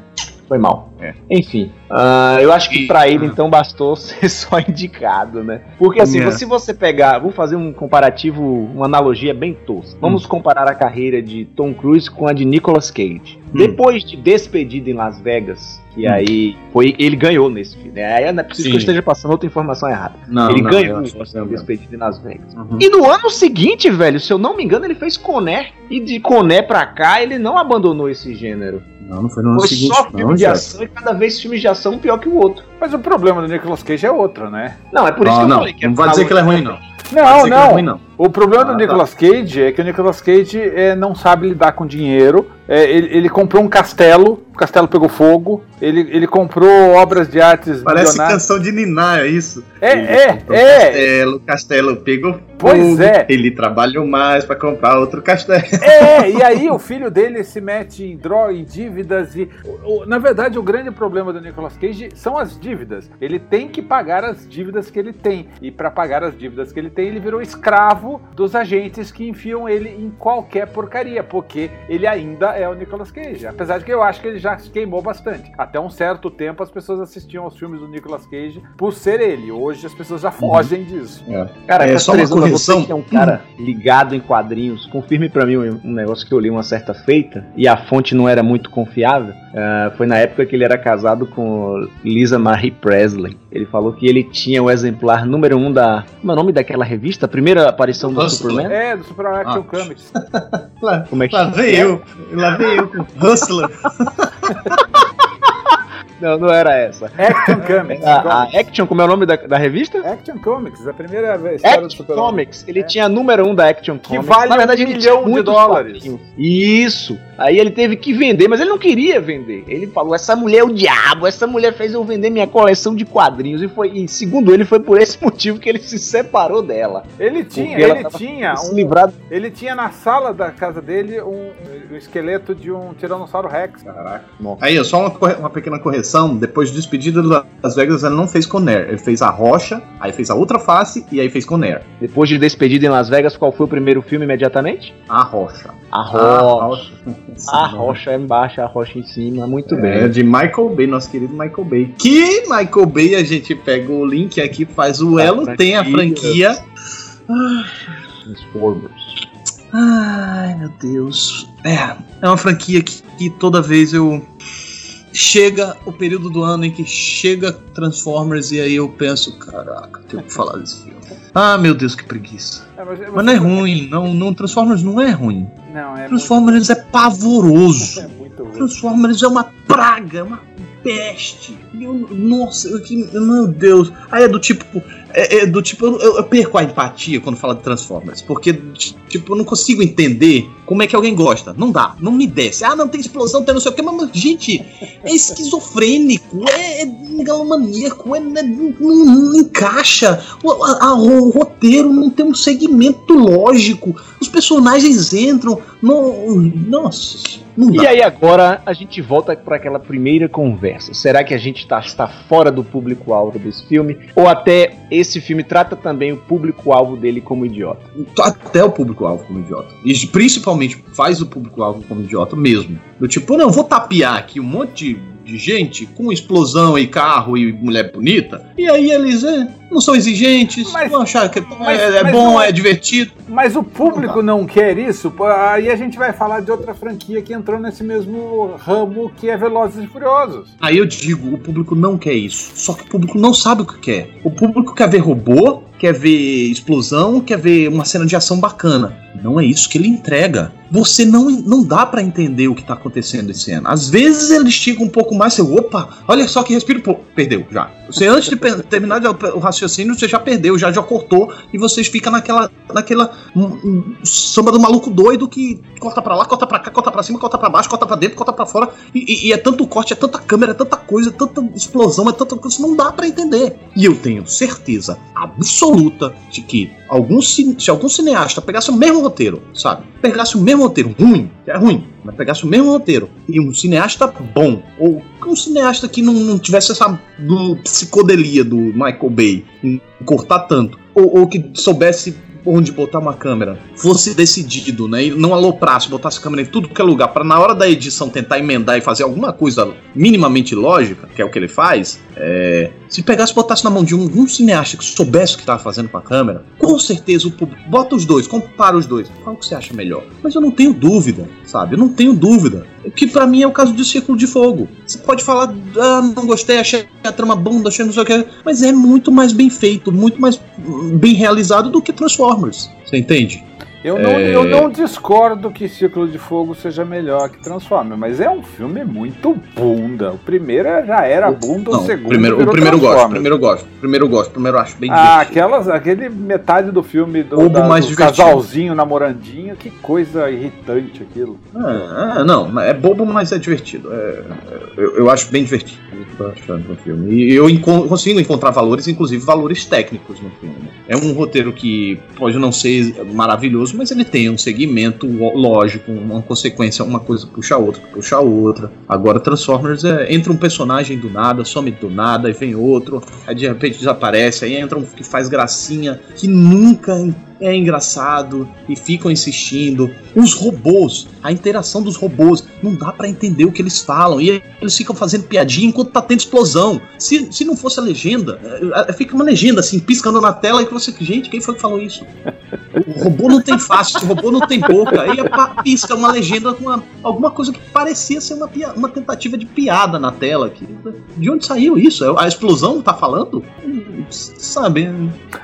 Foi mal. É. Enfim, ah, eu acho que pra ele então bastou ser só indicado, né? Porque assim, É. se você pegar, vou fazer um comparativo, uma analogia bem tosca. Vamos comparar a carreira de Tom Cruise com a de Nicolas Cage. Hum. Depois de Despedida em Las Vegas, que aí foi ele ganhou nesse filme. né? Aí não é preciso Sim. que eu esteja passando outra informação errada. Não, ele não, ganhou eu acho que você o lembra. Despedida em Las Vegas. Uhum. E no ano seguinte, velho, se eu não me engano, ele fez Coné. E de Coné pra cá, ele não abandonou esse gênero. Não, não foi no ano Foi seguinte, só filme não, de ação e cada vez filme de ação pior que o outro. Mas o problema do Nicolas Cage é outro, né? Não, é por isso Não, que eu não, falei que não vai dizer que ele é ruim, não. Não, é não. ruim, não. O problema Ah, do tá. Nicolas Cage é que o Nicolas Cage é, não sabe lidar com dinheiro. É, ele, ele comprou um castelo, o castelo pegou fogo. Ele, ele comprou obras de artes Parece milionárias. canção de Niná, é isso? É, Ele é, um é. Castelo, o castelo pegou Pois fogo, é. Ele trabalhou mais pra comprar outro castelo. É, e aí o filho dele se mete em droga, em dívidas e o- o- na verdade o grande problema do Nicolas Cage são as dívidas. Ele tem que pagar as dívidas que ele tem e para pagar as dívidas que ele tem, ele virou escravo dos agentes que enfiam ele em qualquer porcaria, porque ele ainda é o Nicolas Cage. Apesar de que eu acho que ele já se queimou bastante. Até um certo tempo as pessoas assistiam aos filmes do Nicolas Cage por ser ele. Hoje as pessoas já fogem disso. Cara, É, é, só uma correção. Você que é um cara ligado em quadrinhos, confirme pra mim um, um negócio que eu li uma certa feita e a fonte não era muito confiável. Ah, foi na época que ele era casado com Lisa Marie Presley. Ele falou que ele tinha o exemplar número um da. Como é o nome daquela revista? A primeira aparição do Hustler. Superman? É, do Super Action Ah. Comics. Lá, Como é que lá vem eu. Lá vem eu com Hustler. Não, não era essa. Action Comics. A, a Action, como é o nome da, da revista? Action Comics, a primeira história do Action Super Comics. Ele É. tinha número um da Action Que Comics. vale Na verdade, um milhão de dólares. quadrinhos. Isso. Aí ele teve que vender, mas ele não queria vender. Ele falou: essa mulher é o diabo, essa mulher fez eu vender minha coleção de quadrinhos. E foi, e segundo ele, foi por esse motivo que ele se separou dela. Ele tinha, ele tinha, um, livrado. ele tinha na sala da casa dele um, um esqueleto de um Tiranossauro Rex. Caraca. Aí, ó, só uma, uma pequena correção. Depois de Despedida de Las Vegas, ele não fez Conair. Ele fez a Rocha, aí fez a outra face e aí fez Conair. Depois de despedida em Las Vegas, qual foi o primeiro filme imediatamente? A Rocha. A A Rocha. A Rocha é embaixo, a Rocha em cima. Muito É, bem. de Michael Bay, nosso querido Michael Bay. Que Michael Bay, a gente pega o link aqui, faz o A elo, tem a franquia. Transformers. Ai, meu Deus. É, é uma franquia que, que toda vez eu. Chega o período do ano em que chega Transformers e aí eu penso, caraca, tenho que falar desse filme. Ah, meu Deus, que preguiça. É, mas, Mas não é ruim, não, não, Transformers não é ruim. Não, é Transformers é pavoroso. muito, é muito ruim. Transformers é uma praga, é uma peste. Eu- nossa, eu que, meu Deus. Aí é do tipo. É, é do tipo, eu, eu perco a empatia quando fala de Transformers. Porque, tipo, eu não consigo entender como é que alguém gosta. Não dá, não me desce. Ah, não tem explosão, tem não sei o que, mas, gente, é esquizofrênico, é, é megalomaníaco, é, é- não, não encaixa. O, a- o roteiro não tem um segmento lógico. Os personagens entram. No, nossa, não dá. E aí agora a gente volta para aquela primeira conversa. Será que a gente tá, está fora do público-alvo desse filme? Ou até esse filme trata também o público-alvo dele como idiota? até o público-alvo como idiota. E principalmente faz o público-alvo como idiota mesmo. Do tipo, não, vou tapear aqui um monte de, gente com explosão e carro e mulher bonita. E aí eles é, não são exigentes, Mas- vão achar que é, mas- é mas bom, não é- é divertido. Mas o público não quer isso, aí a gente vai falar de outra franquia que entrou nesse mesmo ramo que é Velozes e Furiosos. Aí eu digo, o público não quer isso. Só que o público não sabe o que quer. O público quer ver robô, quer ver explosão, quer ver uma cena de ação bacana. Não é isso que ele entrega. Você não, não dá pra entender o que tá acontecendo em cena. Às vezes ele estica um pouco mais, você, opa, olha só que respiro, pô, perdeu já. Você antes de terminar o raciocínio, você já perdeu, já já cortou e vocês ficam naquela naquela hum, hum, samba do maluco doido que corta pra lá, corta pra cá, corta pra cima, corta pra baixo, corta pra dentro, corta pra fora e, e- e é tanto corte, é tanta câmera, é tanta coisa, é tanta explosão, é tanta coisa, não dá pra entender. E eu tenho certeza absoluta de que algum, se algum cineasta pegasse o mesmo roteiro, sabe? Pegasse o mesmo roteiro, ruim, que é ruim, mas pegasse o mesmo roteiro e um cineasta bom, ou um cineasta que não, não tivesse essa do, psicodelia do Michael Bay em cortar tanto, ou, ou que soubesse onde botar uma câmera fosse decidido, né? E não aloprasse, botasse câmera em tudo que é lugar, para na hora da edição tentar emendar e fazer alguma coisa minimamente lógica, que é o que ele faz, é, se pegasse e botasse na mão de um, um cineasta que soubesse o que estava fazendo com a câmera, com certeza o público. Bota os dois, compara os dois. Qual que você acha melhor? Mas eu não tenho dúvida, sabe? Eu não tenho dúvida. Que para mim é o caso de Círculo de Fogo. Você pode falar, ah, não gostei, achei a trama bunda, achei não sei o que, mas é muito mais bem feito, muito mais bem realizado do que Transformers. Você entende? Eu não, é... eu não discordo que Círculo de Fogo seja melhor que Transformers, mas é um filme muito bunda. O primeiro já era bunda, não, o segundo. Primeiro, o primeiro gosto, primeiro gosto, primeiro gosto, primeiro acho bem Ah, aquelas, aquele metade do filme do, da, mais do casalzinho namorandinho, que coisa irritante aquilo. Ah, não, é bobo, mas é divertido. É, eu, eu acho bem divertido. No filme. E eu enco consigo encontrar valores, inclusive valores técnicos no filme. É um roteiro que pode não ser maravilhoso mas ele tem um segmento lógico, uma consequência, uma coisa puxa a outra, puxa a outra. Agora Transformers é, entra um personagem do nada, some do nada, e vem outro, aí de repente desaparece, aí entra um que faz gracinha, que nunca é engraçado e ficam insistindo. Os robôs, a interação dos robôs, não dá para entender o que eles falam e eles ficam fazendo piadinha enquanto tá tendo explosão. Se, se não fosse a legenda, é, é, fica uma legenda assim, piscando na tela e você, gente, quem foi que falou isso? O robô não tem face, o robô não tem boca. Aí pisca uma legenda com uma, alguma coisa que parecia ser uma, uma tentativa de piada na tela. Aqui. De onde saiu isso? A explosão tá falando? Sabe?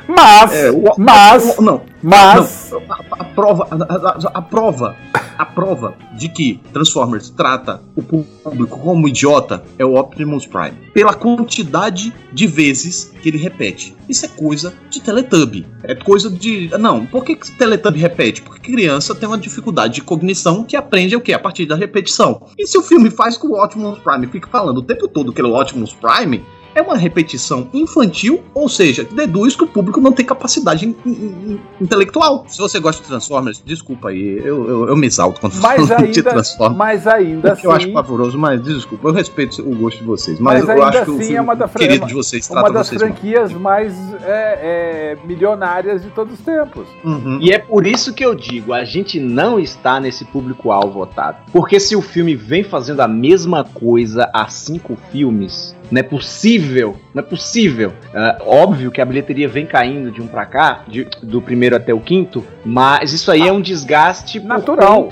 Mas, é, o, mas, o, não, mas não, a, a, prova, a, a, prova, a prova de que Transformers trata o público como idiota é o Optimus Prime, pela quantidade de vezes que ele repete. Isso é coisa de Teletubby. É coisa de. Não, por que, Teletubby repete? Porque criança tem uma dificuldade de cognição que aprende o que? A partir da repetição. E se o filme faz com o Optimus Prime fica falando o tempo todo que ele é o Optimus Prime, é uma repetição infantil, ou seja, deduz que o público não tem capacidade in, in, intelectual. Se você gosta de Transformers, desculpa aí, eu, eu, eu me exalto quando mas falo ainda, de Transformers. Mas ainda assim, eu acho pavoroso, mas desculpa, eu respeito o gosto de vocês. Mas, mas eu acho que o assim é uma da querido de vocês uma das franquias mais é, é, milionárias de todos os tempos. Uhum. E é por isso que eu digo, a gente não está nesse público-alvo votado. Porque se o filme vem fazendo a mesma coisa há cinco filmes, não é possível, não é possível. Uh, óbvio que a bilheteria vem caindo de um para cá, de, do primeiro até o quinto, mas isso aí ah, é um desgaste natural.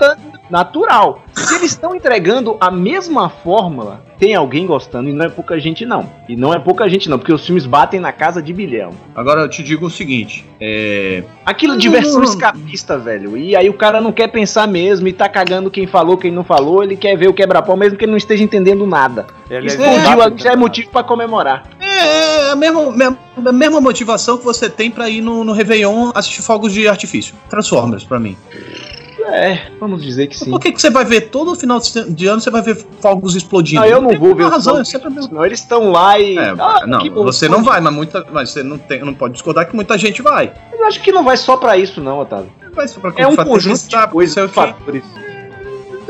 Natural. Se eles estão entregando a mesma fórmula, tem alguém gostando e não é pouca gente não. E não é pouca gente não, porque os filmes batem na casa de bilhão. Agora eu te digo o seguinte, é... Aquilo de versão escapista, velho. E aí o cara não quer pensar mesmo e tá cagando quem falou, quem não falou, ele quer ver o quebra-pau mesmo que ele não esteja entendendo nada. Ele é Explodiu, é, já é motivo para comemorar. É, é a mesma, a mesma motivação que você tem para ir no, no Réveillon assistir fogos de artifício. Transformers, para mim. É, vamos dizer que sim. Por que, que você vai ver todo final de ano você vai ver fogos explodindo? Ah, eu não, vou ver. razão, é sempre Não, eles estão lá e. É, ah, não, você não vai, mas muita, mas você não tem, não pode discordar que muita gente vai. Eu acho que não vai só para isso não, Otávio. Vai só pra é um conjunto de coisas, fatores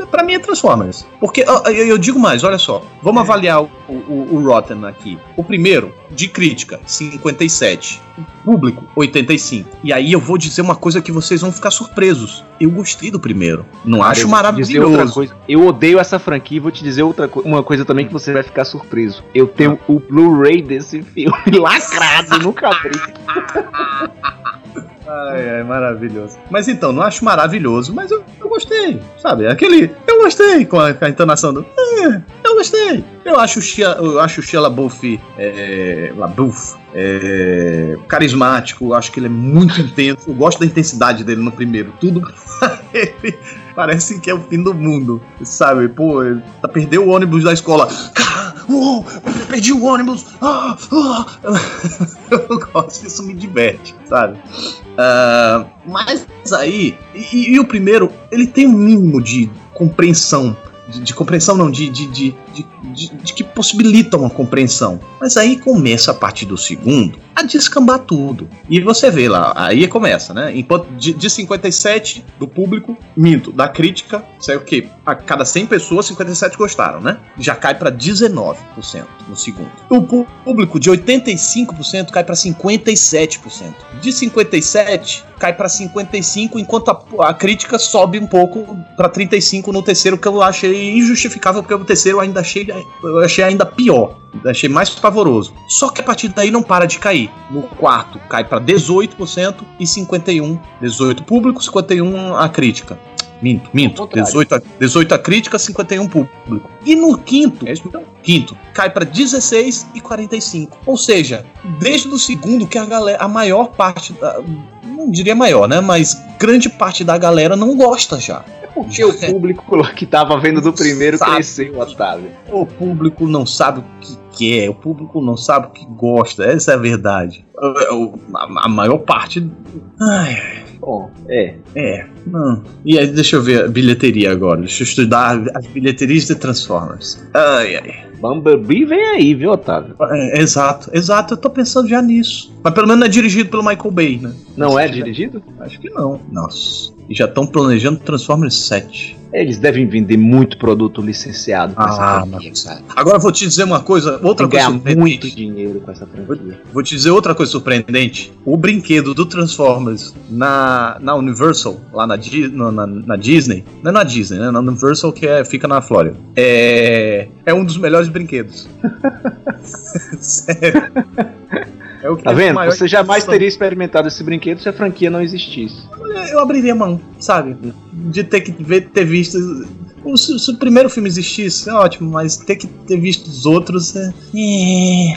para mim é Transformers. Porque eu, digo mais, olha só. Vamos avaliar o, o, o, Rotten aqui. O primeiro, de crítica, 57. Público, 85. E aí eu vou dizer uma coisa que vocês vão ficar surpresos. Eu gostei do primeiro. Não Cara, acho maravilhoso. Eu odeio essa franquia e vou te dizer outra uma coisa também que você vai ficar surpreso. Eu tenho o Blu-ray desse filme lacrado no cabrinho. Ai, ai, maravilhoso. Mas então, não acho maravilhoso, mas eu, eu gostei, sabe? Aquele. Eu gostei com a, com a entonação do. É, eu gostei. Eu acho o Shia, eu acho o Shia LaBeouf, é, LaBeouf é, carismático, acho que ele é muito intenso. Eu gosto da intensidade dele no primeiro. Tudo ele parece que é o fim do mundo, sabe? Pô, tá perdeu o ônibus da escola. Oh, perdi o ônibus. Ah, ah. Eu gosto, isso me diverte, sabe? Uh, mas aí, e, e, o primeiro, ele tem um mínimo de compreensão. De, de compreensão, não, de, de, de de, de, de que possibilitam a compreensão. Mas aí começa a partir do segundo a descambar tudo. E você vê lá, aí começa, né? Enquanto de, de 57 do público, minto, da crítica, sai o quê? A cada 100 pessoas, 57 gostaram, né? Já cai para 19% no segundo. O público de 85% cai para 57%. De 57 cai para 55, enquanto a, a, crítica sobe um pouco para 35 no terceiro, que eu achei injustificável, porque o terceiro eu ainda achei, eu achei ainda pior. Achei mais pavoroso. Só que a partir daí não para de cair. No quarto cai para 18% e 51. 18 público, 51 a crítica. Minto, minto. 18 a, 18 a crítica, 51 público. E no quinto, é quinto, cai para 16 e 45. Ou seja, desde o segundo que a galera, a maior parte da, não diria maior, né, mas grande parte da galera não gosta já. É porque o público que tava vendo do primeiro sabe. cresceu, Otávio. O público não sabe o que quer, o público não sabe o que gosta, essa é a verdade. A, a maior parte. Ai, Bom, é. É. Não. E aí, deixa eu ver a bilheteria agora. Deixa eu estudar as bilheterias de Transformers. Ai, ai. Bumblebee vem aí, viu, Otávio? É, exato, exato. Eu tô pensando já nisso. Mas pelo menos não é dirigido pelo Michael Bay, né? Não é dirigido? Acho que não. Nossa. E já estão planejando Transformers 7. Eles devem vender muito produto licenciado com ah, essa Agora eu vou te dizer uma coisa, outra Tem coisa surpreendente. muito dinheiro com essa franquia. Vou te dizer outra coisa surpreendente. O brinquedo do Transformers na, na Universal, lá na, na, na Disney, não é na Disney, né? Na Universal que é, fica na Flórida. É, é um dos melhores brinquedos. Sério. É o que tá vendo? Você jamais teria experimentado esse brinquedo se a franquia não existisse. Eu abriria mão, sabe? De ter que ver, ter visto. Se, se o primeiro filme existisse, é ótimo, mas ter que ter visto os outros é. É.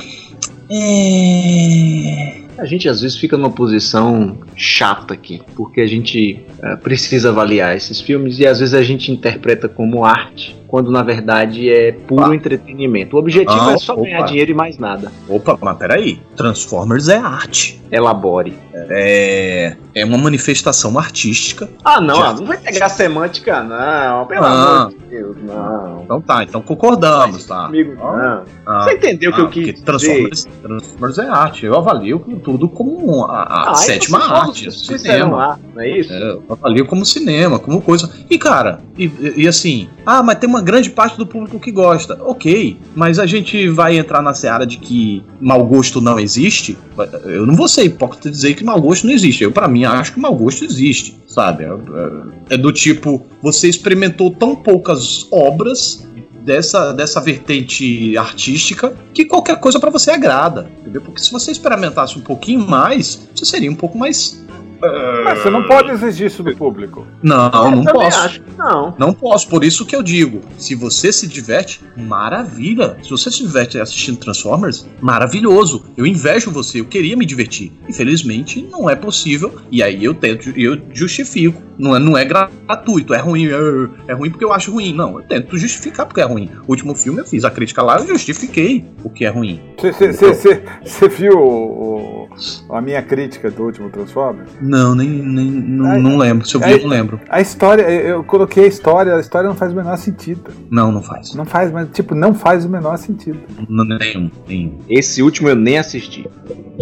é... A gente às vezes fica numa posição chata aqui, porque a gente uh, precisa avaliar esses filmes e às vezes a gente interpreta como arte quando na verdade é puro ah. entretenimento. O objetivo ah, é só opa. ganhar dinheiro e mais nada. Opa, mas peraí. Transformers é arte. Elabore. É, é uma manifestação artística. Ah, não, Já... não vai pegar semântica, não. Pelo ah. amor de Deus, não. Então tá, então concordamos, tá? Comigo, não. Ah, Você entendeu o que eu quis Transformers, Transformers é arte. Eu avalio tudo como a, a ah, sétima arte. Cinema. não é isso? É, como cinema, como coisa. E cara, e, e assim, ah, mas tem uma grande parte do público que gosta. Ok, mas a gente vai entrar na seara de que mau gosto não existe. Eu não vou ser hipócrita dizer que mau gosto não existe. Eu, para mim, acho que mau gosto existe, sabe? É, é, é do tipo, você experimentou tão poucas obras dessa, dessa vertente artística que qualquer coisa para você agrada, entendeu? Porque se você experimentasse um pouquinho mais, você seria um pouco mais mas você não pode exigir isso do público. Não, não posso. Acho que não. Não posso, por isso que eu digo. Se você se diverte, maravilha. Se você se diverte assistindo Transformers, maravilhoso. Eu invejo você, eu queria me divertir. Infelizmente, não é possível. E aí eu tento, eu justifico. Não é, não é gratuito, é ruim, é, é ruim porque eu acho ruim. Não, eu tento justificar porque é ruim. O último filme eu fiz a crítica lá, eu justifiquei o que é ruim. Você viu o, a minha crítica do último Transformers? Não, nem, nem não, não lembro. Se eu vi, eu não lembro. A história, eu coloquei a história, a história não faz o menor sentido. Não, não faz. Não faz, mas tipo, não faz o menor sentido. Não, nenhum, nenhum. Esse último eu nem assisti.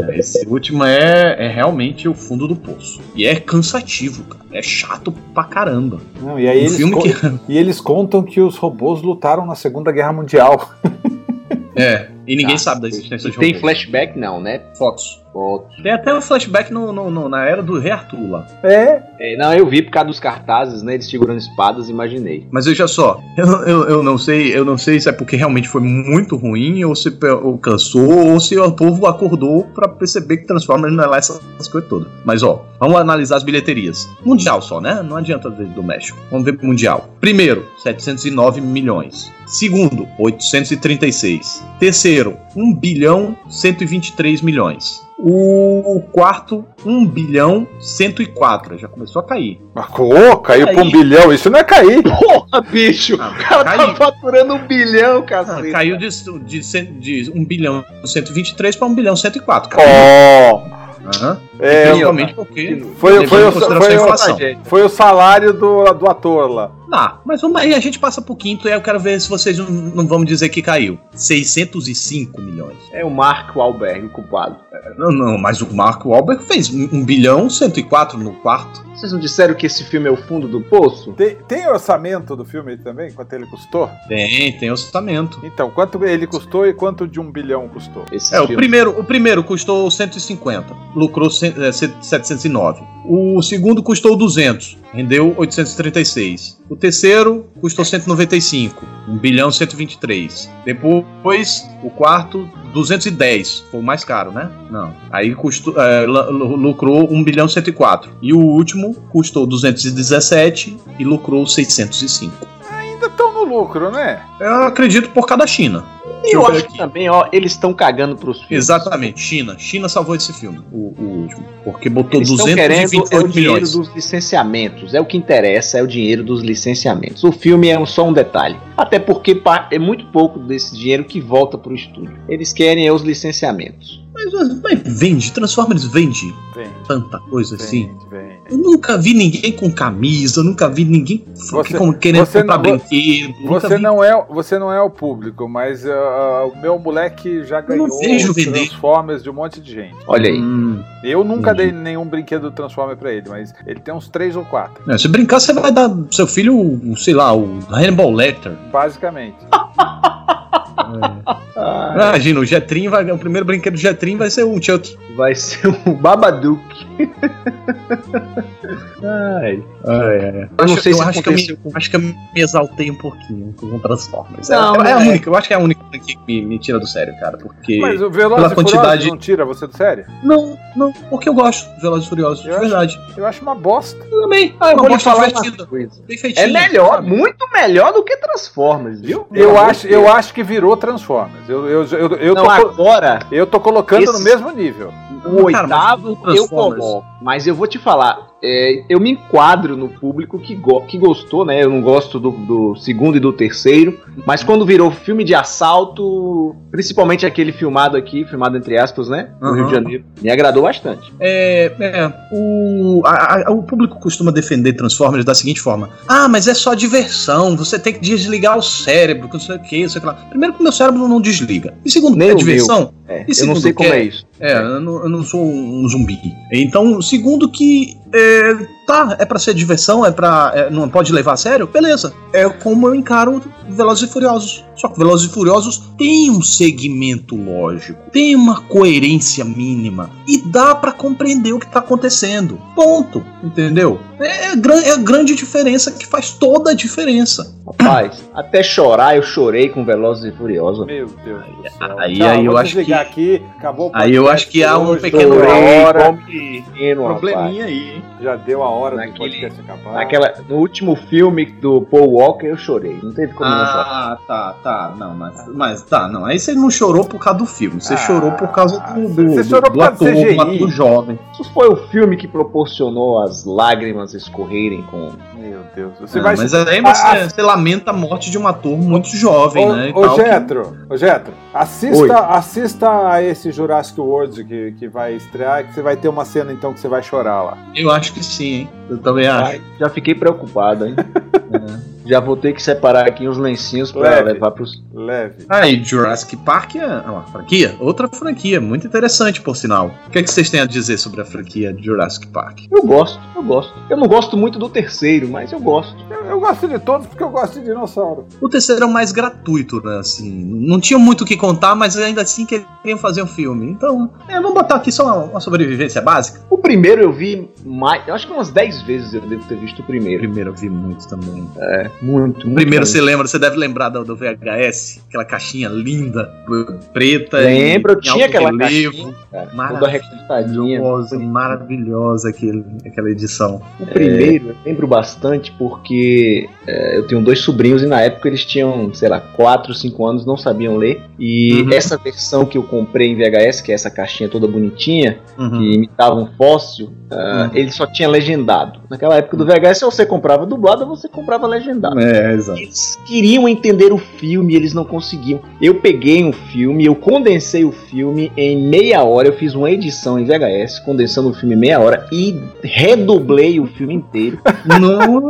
É, esse último é, é realmente o fundo do poço. E é cansativo, cara. É chato pra caramba. Não, e aí um eles que... e eles contam que os robôs lutaram na Segunda Guerra Mundial. É, e ninguém tá. sabe da existência e de Tem flashback não, né? Fotos. Fotos. Tem até um flashback no, no, no, na era do Rei Arthur lá. É? é? Não, eu vi por causa dos cartazes, né? Eles segurando espadas, imaginei. Mas veja só, eu, eu, eu não sei, eu não sei se é porque realmente foi muito ruim, ou se ou cansou, ou se o povo acordou para perceber que Transformers não é lá essas coisas todas. Mas ó, vamos analisar as bilheterias. Mundial só, né? Não adianta ver do México. Vamos ver pro Mundial. Primeiro, 709 milhões. Segundo, 836. Terceiro, 1 bilhão 123 milhões. O quarto, 1 bilhão 104. Já começou a cair. Oh, caiu para um bilhão. Isso não é cair. Porra, bicho. Ah, o cara tá caiu. tá faturando um bilhão, cacete. Ah, caiu de, de, de, de 1 bilhão 123 para 1 bilhão 104. Caiu. Oh. Uhum. É, Principalmente porque foi, foi, o, foi, o, foi o salário do, do ator lá. Dá. Mas vamos aí, a gente passa pro quinto e aí eu quero ver se vocês não, não vão me dizer que caiu. 605 milhões. É o Mark Wahlberg, o culpado. Não, não, mas o Mark Wahlberg fez 1 bilhão 104 no quarto. Vocês não disseram que esse filme é o fundo do poço? Tem, tem orçamento do filme também? Quanto ele custou? Tem, tem orçamento. Então, quanto ele custou e quanto de um bilhão custou? Esse É, o filme. primeiro, o primeiro custou 150, lucrou cem- é, 709. O segundo custou 200, rendeu 836. O terceiro custou 195, 1 bilhão 123. Depois, o quarto, 210, foi o mais caro, né? Não. Aí custou, é, lu- lu- lucrou 1 bilhão 104. E o último custou 217 e lucrou 605. Ainda estão no lucro, né? Eu acredito por cada China. Deixa Eu acho que também, ó, eles estão cagando pros filmes. Exatamente, China. China salvou esse filme, o, o último. Porque botou Eles estão querendo é o 228 dinheiro milhões. dos licenciamentos. É o que interessa, é o dinheiro dos licenciamentos. O filme é só um detalhe. Até porque é muito pouco desse dinheiro que volta pro estúdio. Eles querem é os licenciamentos. Mas, mas vende, Transformers vende Vende. tanta coisa assim. Vende, vende. Eu nunca vi ninguém com camisa, nunca vi ninguém Você- como querendo você comprar não- brinquedo. Você vi- não, é, você não é o público, mas ah, o meu moleque já ganhou vejo vender. Transformers de um monte de gente. Olha aí. Hum. Eu nunca dei nenhum brinquedo do Transformer pra ele, mas ele tem uns três ou quatro, É, se brincar, você vai dar pro seu filho, sei lá, o Hannibal Lecter. basicamente. Ah, Imagina, o Jetrin vai. O primeiro brinquedo do Jetrin vai ser o Chuck. Vai ser o Babadook. Ai. Eu não acho, sei eu se acho que eu me, com- acho que eu me exaltei um pouquinho com Transformers. Não, é, é a é. única, eu acho que é a única que me, me tira do sério, cara. Porque. Mas o Velozes pela Furiosos quantidade- não tira você do sério? Não, não, porque eu gosto de Velozes e Furiosos, de Eu acho- verdade. Eu acho uma bosta. Eu também. Ah, Eu eu vou gosto falar divertida. uma. É melhor, muito melhor do que Transformers, viu? Eu acho, de eu acho que virou Transformers. Eu, eu, eu, eu, Não, tô, agora, eu tô colocando no esse- mesmo nível. O oitavo eu coloco. Mas eu vou te falar, é, eu me enquadro no público que, go- que gostou, né? Eu não gosto do, do segundo e do terceiro. Mas quando virou filme de assalto, principalmente aquele filmado aqui, filmado entre aspas, né? No Uhum. Rio de Janeiro, me agradou bastante. É, é, o, a- a- o público costuma defender Transformers da seguinte forma: Ah, mas é só diversão, você tem que desligar o cérebro, que não sei o que, sei lá. Primeiro que o meu cérebro não desliga. E segundo, Nem é diversão. É, E eu não segundo sei como que- é isso. É, eu não, eu não sou um zumbi. Então, segundo que é, tá, é pra ser diversão, é pra. é, não pode levar a sério, beleza. É como eu encaro Velozes e Furiosos. Só que Velozes e Furiosos tem um segmento lógico, tem uma coerência mínima e dá pra compreender o que tá acontecendo. Ponto. Entendeu? É, é, é a grande diferença que faz toda a diferença. Rapaz, até chorar eu chorei com Velozes e Furiosos. Meu Deus do céu. Aí- Tchau, aí eu acho que- aqui, acabou o aí eu acho que há um pequeno deu a Chorei hora, como menino, rapaz. aí, hein? já deu a hora Naquele- do podcast acabar. Naquela, no último filme do Paul Walker eu chorei. Não teve como não chorar. Ah, tá, tá. Não, mas, mas tá, não. Aí você não chorou por causa do filme. Você Ah, chorou por causa do, do, você do, chorou do por causa do ator, CGI. do ator jovem. Isso foi o filme que proporcionou as lágrimas escorrerem com. Meu Deus. Você Ah, vai mas aí você, Ah, você lamenta a morte de um ator muito jovem, Ô, né? ô tal, que- Getro, ô Getro, Oi. assista, assista a esse Jurassic World que, que vai estrear, que você vai ter uma cena então que você vai chorar lá. Eu acho que sim, hein? Eu também acho. Já fiquei preocupado, hein? Já vou ter que separar aqui uns lencinhos pra Leve. levar pros. Leve. Ah, e Jurassic Park é uma franquia? Outra franquia, muito interessante, por sinal. O que, é que vocês têm a dizer sobre a franquia de Jurassic Park? Eu gosto, eu gosto. Eu não gosto muito do terceiro, mas eu gosto. Eu, eu gosto de todos porque eu gosto de dinossauro. O terceiro é o mais gratuito, né? Assim, não tinha muito o que contar, mas ainda assim queriam fazer um filme. Então, é, vamos botar aqui só uma, uma sobrevivência básica. O primeiro eu vi mais. Eu acho que umas 10 vezes eu devo ter visto o O primeiro. primeiro eu vi muito também. Muito, O muito. primeiro você lembra, você deve lembrar do, do VHS, aquela caixinha linda, preta. Lembro, eu tinha aquela relevo. caixinha, Maravilhosa, maravilhosa aquele, aquela edição. O primeiro eu lembro bastante porque é, eu tenho dois sobrinhos e na época eles tinham, sei lá, 4, 5 anos, não sabiam ler. E Uhum. essa versão que eu comprei em VHS, que é essa caixinha toda bonitinha, Uhum. que imitava um fóssil, ah, Uhum. ele só tinha legendado. Naquela época do VHS, ou você comprava dublado ou você comprava legendado. É, exato. Eles queriam entender o filme, eles não conseguiam. Eu peguei um filme, eu condensei o filme em meia hora. Eu fiz uma edição em VHS, condensando o filme em meia hora e redublei o filme inteiro. Não.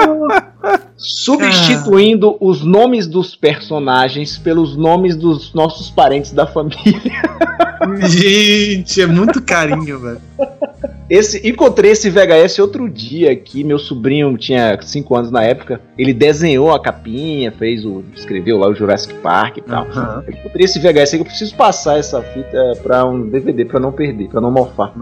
substituindo os nomes dos personagens pelos nomes dos nossos parentes da família. Gente, é muito carinho, velho. Esse, encontrei esse VHS outro dia aqui. Meu sobrinho tinha 5 anos na época. Ele desenhou a capinha, fez o. escreveu lá o Jurassic Park e tal. Uhum. Eu encontrei esse VHS aí que eu preciso passar essa fita pra um DVD pra não perder, pra não mofar.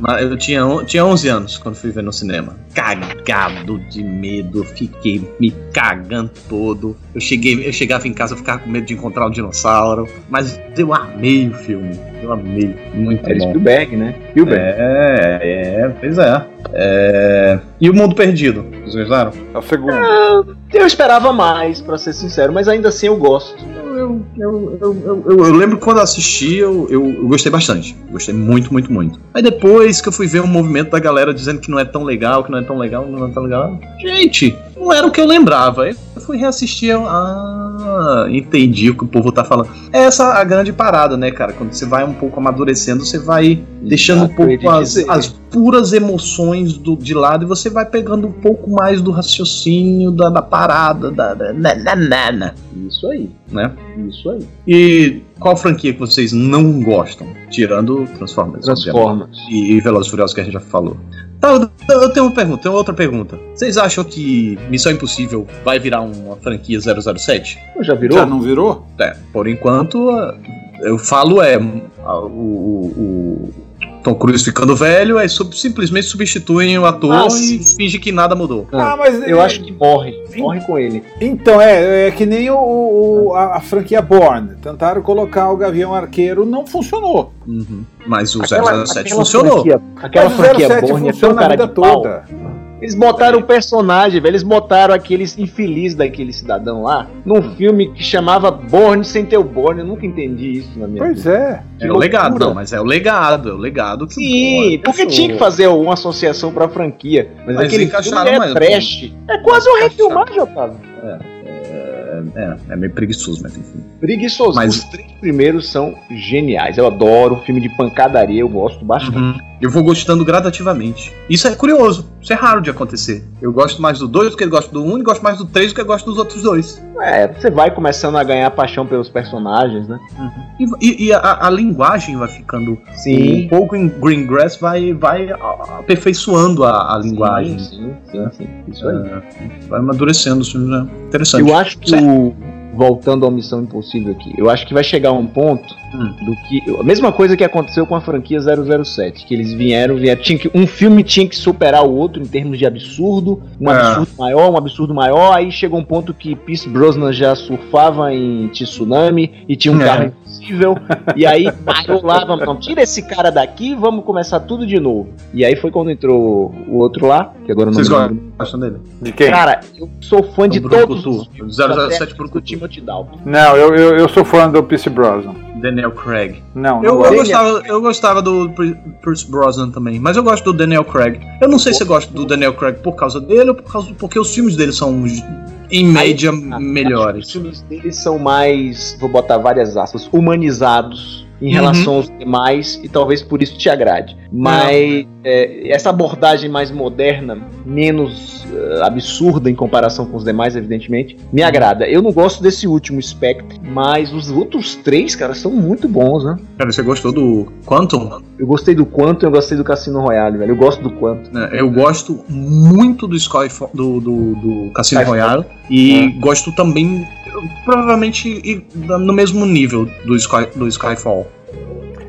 Mas eu tinha, tinha 11 anos quando fui ver no cinema. Cagado de medo, fiquei me cagando todo. Eu, cheguei, eu chegava em casa, eu ficava com medo de encontrar um dinossauro. Mas eu amei o filme. Eu amei. Muito Era bom. Spielberg, né? Spielberg. É, é, pois é. É, E o Mundo Perdido? Vocês gostaram? É o segundo. Eu esperava mais, pra ser sincero, mas ainda assim eu gosto. Eu, eu, eu, eu, lembro quando assisti, eu, eu, gostei bastante. Gostei muito, muito, muito. Aí depois que eu fui ver o movimento da galera dizendo que não é tão legal, que não é tão legal, não é tão legal. Gente, não era o que eu lembrava. Eu fui reassistir. Eu, ah, entendi o que o povo tá falando. É essa a grande parada, né, cara? Quando você vai um pouco amadurecendo, você vai deixando um Exato, ia pouco as, as puras emoções do, de lado e você vai pegando um pouco mais do raciocínio, da, da parada, da, da, na, na, na, na, Isso aí, né? isso aí. E qual franquia que vocês não gostam? Tirando Transformers. Transformers. E, e Velozes e Furiosos que a gente já falou. Tá, eu, tenho uma pergunta, tenho outra pergunta. Vocês acham que Missão Impossível vai virar uma franquia 007? Já virou? Já não virou? É, por enquanto, eu falo é o- o Tom Cruise ficando velho, aí sub- simplesmente substituem o ator Ah, e sim. finge que nada mudou. Ah, mas Eu acho que morre. Morre com ele. Então, é, é que nem o, o- a, a franquia Bourne. Tentaram colocar o Gavião Arqueiro, não funcionou. Uhum. Mas o Aquela- 007 aquela funcionou. franquia- aquela Mas o franquia 07 Bourne é tão cara vida de pau. Eles botaram o personagem, velho. Eles botaram aqueles infeliz daquele cidadão lá num filme que chamava Borne sem ter o Borne. Eu nunca entendi isso na minha Pois vida. é. Que É o legado, não, mas é o legado, é o legado que Sim, o porque tinha que fazer uma associação pra franquia. Mas, Mas aquele encaixaram filme é mais- trash. É quase um refilmagem, Otávio. É, é meio preguiçoso, mas enfim. Preguiçoso. Mas- Os três primeiros são geniais. Eu adoro filme de pancadaria, eu gosto bastante. Eu vou gostando gradativamente. Isso é curioso, isso é raro de acontecer. Eu gosto mais do 2 do que eu gosto do 1 um, e gosto mais do 3 do que eu gosto dos outros dois. É, você vai começando a ganhar paixão pelos personagens, né? E, e- e a, a linguagem vai ficando. Um pouco em Greengrass vai, vai aperfeiçoando a, a linguagem. Sim, sim, sim. Isso aí. É, vai amadurecendo os filmes, né? Interessante. Eu acho que o. Voltando ao Missão Impossível aqui, eu acho que vai chegar um ponto Hum. do que. A mesma coisa que aconteceu com a franquia 007, que eles vieram, vieram tinha que, um filme tinha que superar o outro em termos de absurdo, um É. absurdo maior, um absurdo maior, aí chegou um ponto que Pierce Brosnan já surfava em tsunami e tinha um É. carro impossível, e aí parou lá, vamos, não, tira esse cara daqui, vamos começar tudo de novo. E aí foi quando entrou o outro lá, que agora não Vocês gostam dele? De quem? Cara, eu sou fã de O Bruno todos Couture. os filmes. 007 até Bruno do Timothy Dalton. Não, eu, eu, eu sou fã do Pierce Brosnan. Daniel Craig. Não, não Eu, eu, gosto. gostava, eu gostava do Pierce Brosnan também, mas eu gosto do Daniel Craig. Eu não sei se eu gosto do Daniel Craig por causa dele ou por causa porque os filmes dele são, em média, Ah, Os melhores. filmes deles são mais, vou botar várias aspas, humanizados em Uhum. relação aos demais e talvez por isso te agrade. Mas é, essa abordagem mais moderna, menos eh, absurda em comparação com os demais, evidentemente, me agrada. Eu não gosto desse último Spectre, mas os outros três, cara, são muito bons, né? Cara, você gostou do Quantum? Eu gostei do Quantum, eu gostei do Cassino Royale, velho. Eu gosto do Quantum. É, Eu gosto muito do Skyfall, do, do, do Cassino Skyfall. Royale e gosto também, provavelmente no mesmo nível do, Sky, do Skyfall.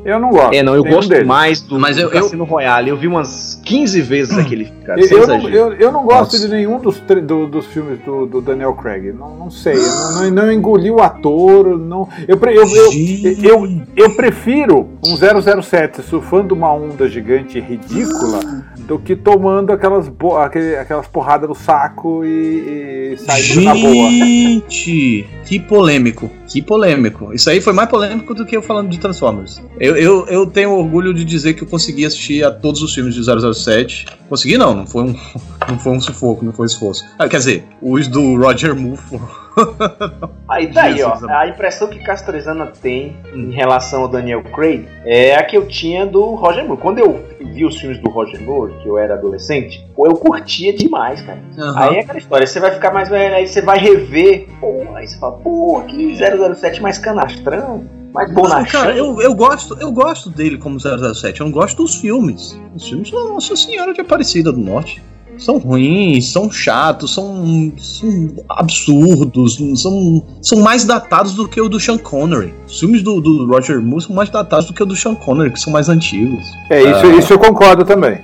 Eu não gosto. É, não, eu gosto deles. mais do, Mas do eu- eu- Cassino Royale. Eu vi umas 15 vezes aquele cara. Eu, eu, não, eu, eu não gosto Nossa. de nenhum dos, do- dos filmes do, do Daniel Craig. Não, não sei. Eu não, não, não engoli o ator. Não, eu, eu, eu, eu, eu prefiro um 007 surfando uma onda gigante e ridícula do que tomando aquelas, bo- aquele- aquelas porradas no saco e, e saindo na boa. Gente, que polêmico, que polêmico. Isso aí foi mais polêmico do que eu falando de Transformers. Eu, eu, eu tenho orgulho de dizer que eu consegui assistir a todos os filmes de 007. Consegui não, não foi um, não foi um sufoco, não foi esforço. Ah, quer dizer, os do Roger Moore foram Aí daí, ó, a impressão que Castrezana tem em relação ao Daniel Craig é a que eu tinha do Roger Moore. Quando eu vi os filmes do Roger Moore, que eu era adolescente, pô, eu curtia demais, cara. Uhum. Aí é aquela história, você vai ficar mais velho, aí você vai rever, pô, aí você fala, pô, que 007 mais canastrão. Mais bonachão. Cara, eu, eu, gosto, eu gosto dele como 007, eu não gosto dos filmes. Os filmes são Nossa Senhora de Aparecida do Norte são ruins, são chatos, são, são, absurdos, são, são mais datados do que o do Sean Connery. Os filmes do, do Roger Moore são mais datados do que o do Sean Connery, que são mais antigos. É, isso, isso eu concordo também.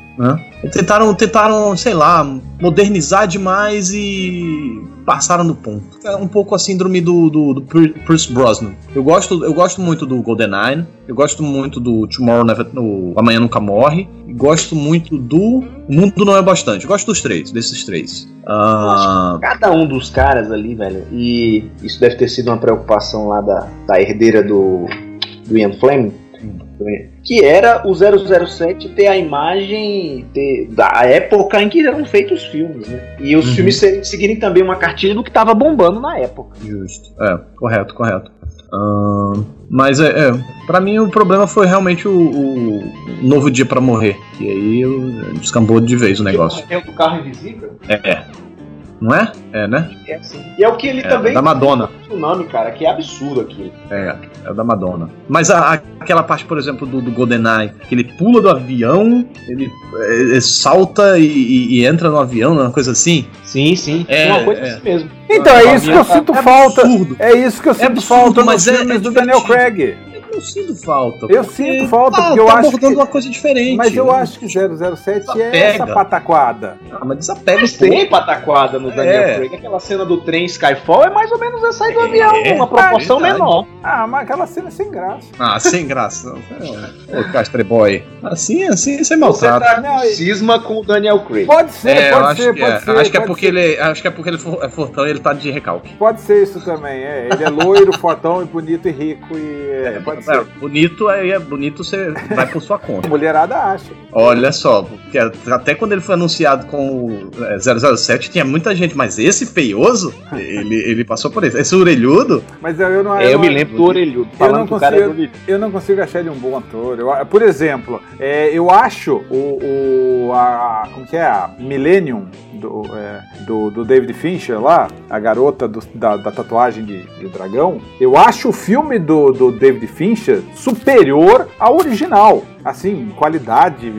Tentaram, tentaram, sei lá, modernizar demais e passaram no ponto. É um pouco a síndrome do, do, do Pierce Brosnan. Eu gosto, eu gosto muito do GoldenEye, eu gosto muito do Tomorrow Never, no Amanhã Nunca Morre, gosto muito do Mundo Não É Bastante. Gosto dos três, desses três. Uh... Cada um dos caras ali, velho, e isso deve ter sido uma preocupação lá da, da herdeira do, do Ian Fleming, que era o 007 ter a imagem ter, da época em que eram feitos os filmes, né? E os uhum. filmes seguirem também uma cartilha do que estava bombando na época. Justo. É, correto, correto. Uh, mas é, é para mim o problema foi realmente o, o Novo Dia para Morrer, que aí descambou de vez o negócio. Tem o carro invisível? É, é. Não é? É, né? É, sim. E é o que ele é, também. Da Madonna. Tsunami, cara, que é absurdo aqui. É, é o da Madonna. Mas a, aquela parte, por exemplo, do, do GoldenEye, que ele pula do avião, ele, ele é, salta e, e, e, entra no avião, uma coisa assim. Sim, sim. É, uma coisa é. assim mesmo. Então, é isso que eu sinto falta. Absurdo. É isso que eu sinto falta mas nos filmes do Daniel Craig eu sinto falta. Eu sinto falta, tá, porque eu tá acho que... uma coisa diferente. Mas eu acho que 007 desapega. é essa pataquada. Ah, mas desapega mas tem pataquada no Daniel é. Craig. Aquela cena do trem Skyfall é mais ou menos essa aí do é, avião, uma proporção é menor. Ah, mas aquela cena é sem graça. Ah, sem graça. Ô, Castre Boy. Assim, assim, você maltrata. Você tá cisma com o Daniel Craig. Pode ser, é, pode ser, pode é. ser. Acho que é porque ele, acho que é porque ele é fortão e ele tá de recalque. Pode ser isso também, é. Ele é loiro, fortão e bonito e rico e é, pode ser. Bonito aí é bonito, você vai por sua conta. Mulherada acha. Olha só, porque até quando ele foi anunciado com o 007, tinha muita gente, mas esse feioso, ele, ele passou por isso. Esse orelhudo. Mas eu não. É, eu, eu me lembro do orelhudo. Eu não, consigo, é eu não consigo achar ele um bom ator. Eu, por exemplo, é, eu acho o. o a, como que é? A Millennium do, é, do, do, David Fincher lá, a garota do, da, da, tatuagem de, de, dragão, eu acho o filme do, do David Fincher superior ao original assim, qualidade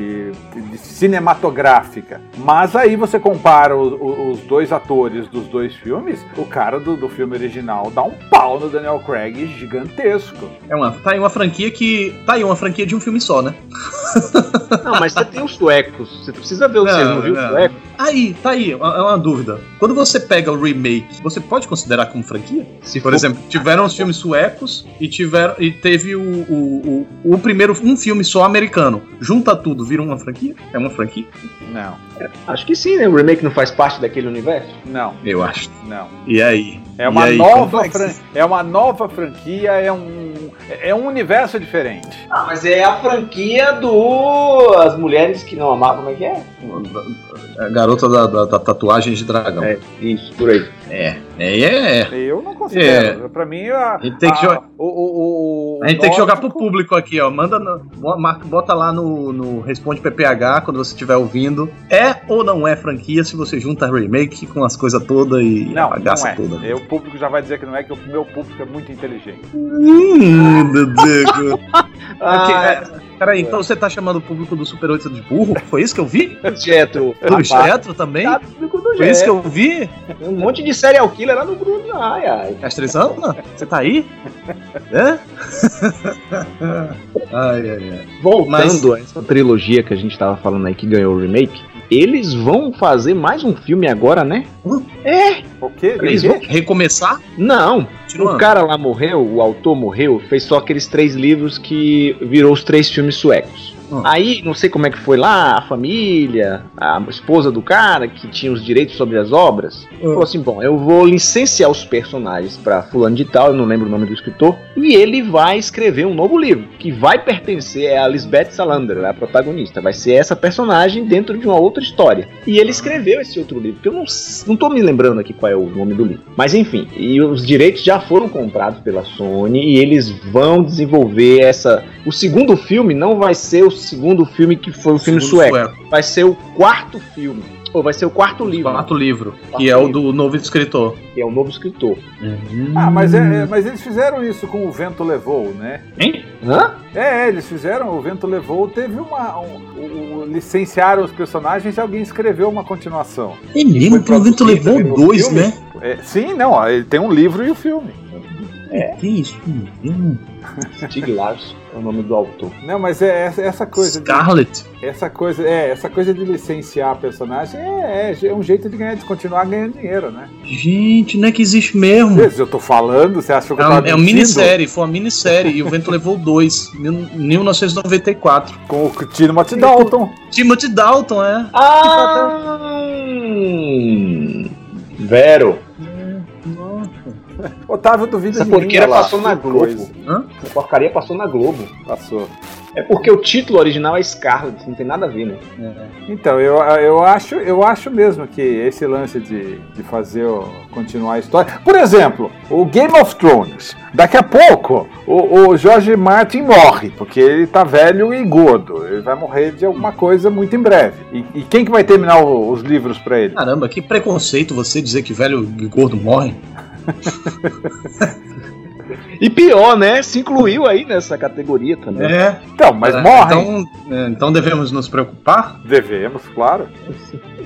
cinematográfica. Mas aí você compara os, os dois atores dos dois filmes, o cara do, do, filme original dá um pau no Daniel Craig gigantesco. É uma, tá aí uma franquia que. Tá aí uma franquia de um filme só, né? Não, mas você tem os suecos. Você precisa ver o não, não viu os suecos? Aí, tá aí, é uma dúvida. Quando você pega o remake, você pode considerar como franquia? Se Por for... exemplo, tiveram os filmes suecos e tiveram e teve o, o, o, o primeiro um filme só americano. Junta tudo, vira uma franquia? É uma franquia? Não. É, acho que sim, né? O remake não faz parte daquele universo? Não. Eu acho. Não. E aí? É uma, aí, nova, fran... é uma nova franquia, é um, é um universo diferente. Ah, mas é a franquia do. As mulheres que não amavam, como é que é? A garota da, da, da tatuagem de dragão. É, isso, por aí. É, é, é. Eu não considero. É. Pra mim, a, a gente tem que, jogar, o, o, o, a gente tem que jogar pro público aqui, ó. Manda, no, bota lá no, no Responde PPH quando você estiver ouvindo. É ou não é franquia se você junta remake com as coisas todas e não, a bagaça não é. toda? Eu, o público já vai dizer que não é, que o meu público é muito inteligente. Hum, meu Deus. ah, é, Peraí, então você tá chamando o público do Super 8 de burro? Foi isso que eu vi? Jetro. Do Jetro também? Tá, Foi isso que eu vi? Um monte de serial killer lá no grupo. Ai, ai. Castrizando? Você tá aí? É? ai, ai, ai. Voltando Mas... a essa trilogia que a gente tava falando aí que ganhou o remake, eles vão fazer mais um filme agora, né? Hum? É. O quê? Eles vão recomeçar? Não. O cara lá morreu, o autor morreu, fez só aqueles três livros que virou os três filmes suecos. Hum. Aí, não sei como é que foi lá, a família, a esposa do cara, que tinha os direitos sobre as obras, falou assim: bom, eu vou licenciar os personagens pra fulano de tal, eu não lembro o nome do escritor, e ele vai escrever um novo livro, que vai pertencer a Lisbeth Salander, a protagonista. Vai ser essa personagem dentro de uma outra história. E ele escreveu esse outro livro, que eu não, não tô me lembrando aqui qual é o nome do livro. Mas enfim, e os direitos já foram comprados pela Sony e eles vão desenvolver essa. O segundo filme não vai ser o segundo filme que foi o filme Segundo sueco. Vai ser o quarto filme. Ou vai ser o quarto livro, Quarto livro, Quarto que é o livro. do novo escritor. que é o novo escritor. Ah, mas, é, é- mas eles fizeram isso com o Vento Levou, né? Hein? Hã? É, eles fizeram, o Vento Levou, teve uma. Um, o- o- licenciaram os personagens e alguém escreveu uma continuação. É mesmo, o vento levou dois, filme. né? É, sim, não, ó, ele tem um livro e o filme. Que isso? Hum. Stig Larsson é o nome do autor. Não, mas é essa, essa coisa. de- Scarlet. essa coisa, é, essa coisa de licenciar personagem é, é, é um jeito de ganhar, de continuar ganhando dinheiro, né? Gente, não é que existe mesmo. Eu tô falando, você achou que É, eu um- tava é uma minissérie, foi uma minissérie e o vento levou dois, mil- 1994. Com o Timothy Dalton. Timothy Dalton, é. Ah! Vero. Otávio duvida Essa de mim, porqueira lá, passou na Globo. Essa porcaria passou na Globo. Passou. É porque o título original é Scarlet, não tem nada a ver, né? Então, eu, eu, acho, eu acho mesmo que esse lance de, de fazer o- continuar a história. Por exemplo, o Game of Thrones. Daqui a pouco, o, o George Martin morre, porque ele tá velho e gordo. Ele vai morrer de alguma coisa muito em breve. E, e quem que vai terminar o- os livros pra ele? Caramba, que preconceito você dizer que velho e gordo morre. E pior, né? Se incluiu aí nessa categoria também. É. Então, mas É, morrem. Então, é, então devemos nos preocupar? Devemos, claro.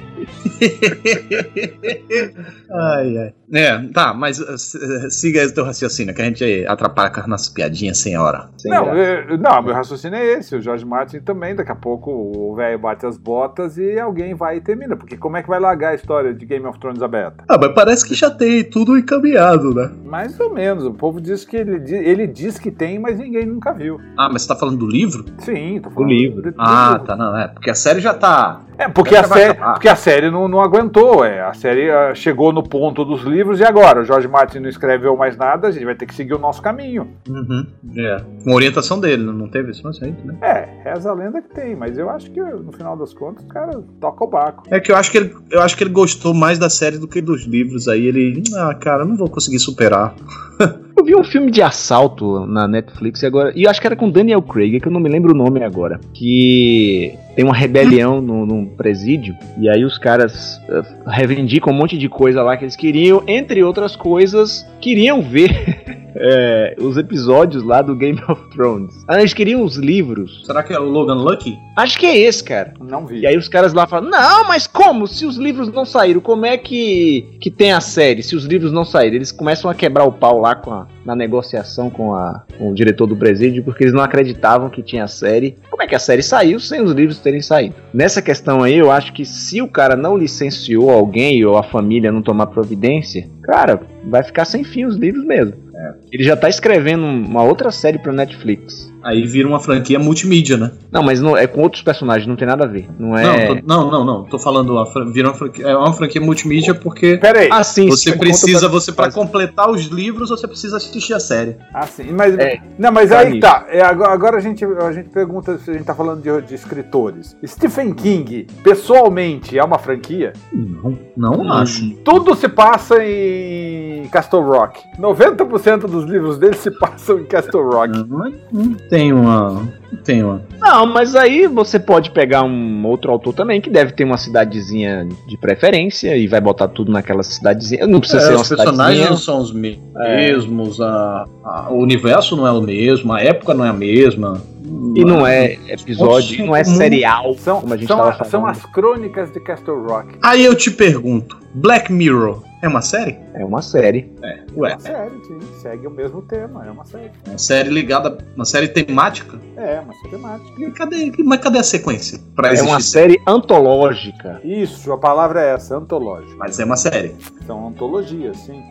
Ai, ai. É, tá, mas uh, s- uh, siga esse teu raciocínio, que a gente atrapalha com as nossas piadinhas sem hora. Sem Não, é, não, meu raciocínio é esse. O George Martin também, daqui a pouco o velho bate as botas e alguém vai e termina. Porque como é que vai largar a história de Game of Thrones aberta? Ah, mas parece que já tem tudo encaminhado, né? Mais ou menos. O povo diz que ele, ele diz que tem, mas ninguém nunca viu. Ah, mas você tá falando do livro? Sim, tô falando livro. do- do Ah, livro. tá, não, é. Porque a série já tá. É, porque a, série, porque a série não, não aguentou. É. A série ah, chegou no ponto dos livros e agora? O George Martin não escreveu mais nada, a gente vai ter que seguir o nosso caminho. Uhum. É. Com orientação dele, não teve isso, mas aí, né? É, reza a lenda que tem, mas eu acho que no final das contas o cara toca o barco. É que eu acho que ele, eu acho que ele gostou mais da série do que dos livros. Aí ele, ah, cara, eu não vou conseguir superar. Eu vi um filme de assalto na Netflix agora. E eu acho que era com Daniel Craig, que eu não me lembro o nome agora. Que tem uma rebelião no, num presídio. E aí os caras eh, reivindicam um monte de coisa lá que eles queriam. Entre outras coisas, queriam ver eh, os episódios lá do Game of Thrones. Ah, eles queriam os livros. Será que é o Logan Lucky? Acho que é esse, cara. Não vi. E aí os caras lá falam, não, mas como? Se os livros não saíram, como é que, que tem a série? Se os livros não saíram, eles começam a quebrar o pau lá com a, na negociação com, a, com o diretor do presídio, porque eles não acreditavam que tinha série. Como é que a série saiu sem os livros terem saído? Nessa questão aí, eu acho que se o cara não licenciou alguém ou a família não tomar providência, cara, vai ficar sem fim os livros mesmo. Ele já tá escrevendo uma outra série pra Netflix. Aí vira uma franquia multimídia, né? Não, mas não, é com outros personagens, não tem nada a ver. Não é. Não, tô- não, não, não. Tô falando, a fran- vira uma franquia, é uma franquia multimídia porque Pera aí. Ah, sim, você sim, precisa, você para completar os livros, você precisa assistir a série. Ah, sim. Mas, É, não, mas tá aí nisso. tá. É, agora agora a, gente, a gente pergunta se a gente tá falando de, de escritores. Stephen King, pessoalmente, é uma franquia? Não, não Hum. acho. Tudo se passa em Castle Rock. 90% dos livros dele se passam em Castle Rock. Não, não tem uma. Não tem uma. Não, mas aí você pode pegar um outro autor também que deve ter uma cidadezinha de preferência e vai botar tudo naquela cidadezinha. Não precisa É, ser uma os personagens não são os me- É. mesmos, a, a- o universo não é o mesmo, a época não é a mesma. E não é episódio, não é serial, São, como a gente são, a- falando. são as crônicas de Castle Rock. Aí eu te pergunto: Black Mirror é uma série? É uma série. Ué, É uma série, sim. Segue o mesmo tema, é uma série. é uma série ligada, uma série temática. É, uma série temática. E cadê, mas cadê a sequência? Pra É existir uma série antológica. Isso, a palavra é essa, antológica. Mas é uma série. São antologias, sim.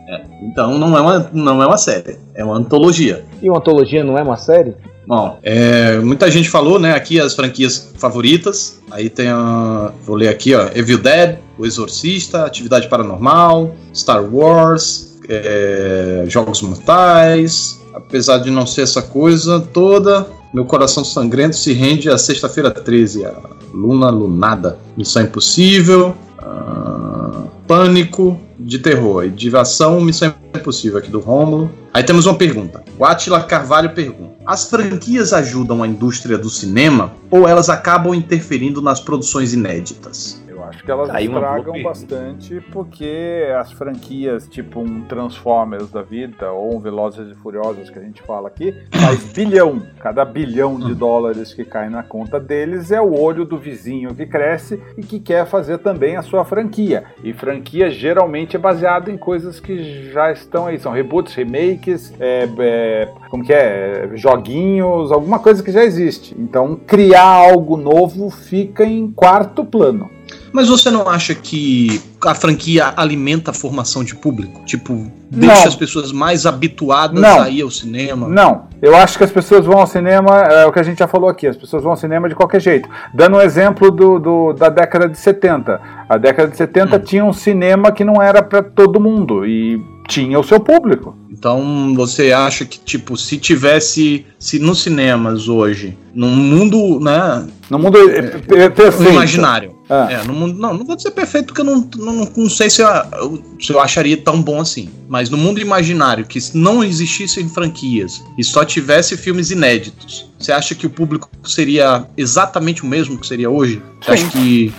Então não é uma, não é uma série, é uma antologia. E uma antologia não é uma série? Bom, é, muita gente falou, né, aqui as franquias favoritas. Aí tem a. Vou ler aqui, ó. Evil Dead, O Exorcista, Atividade Paranormal, Star Wars, é, Jogos Mortais. Apesar de não ser essa coisa toda, meu coração sangrento se rende a sexta-feira 13, a Luna Lunada, Missão Impossível, uh, Pânico, de terror e de ação, Missão Impossível aqui do Rômulo. Aí temos uma pergunta. O Atila Carvalho pergunta: As franquias ajudam a indústria do cinema ou elas acabam interferindo nas produções inéditas? Acho que elas Aí estragam bastante porque as franquias, tipo um Transformers da vida ou um Velozes e Furiosos que a gente fala aqui, faz bilhão. Cada bilhão de dólares que cai na conta deles é o olho do vizinho que cresce e que quer fazer também a sua franquia. E franquia geralmente é baseada em coisas que já estão aí, são reboots, remakes, é, é, como que é, joguinhos, alguma coisa que já existe. Então criar algo novo fica em quarto plano. Mas você não acha que a franquia alimenta a formação de público? Tipo, deixa não. as pessoas mais habituadas não. a ir ao cinema? Não. Eu acho que as pessoas vão ao cinema, é o que a gente já falou aqui, as pessoas vão ao cinema de qualquer jeito. Dando um exemplo do, do da década de 70. A década de 70 hum. tinha um cinema que não era para todo mundo e tinha o seu público. Então você acha que, tipo, se tivesse. Se nos cinemas hoje, num mundo, né? No mundo é, perfeito. imaginário. Ah. É, no mundo, não, não vou dizer perfeito porque eu não, não, não sei se eu, se eu acharia tão bom assim. Mas no mundo imaginário, que não existissem franquias e só tivesse filmes inéditos, você acha que o público seria exatamente o mesmo que seria hoje? Você acha que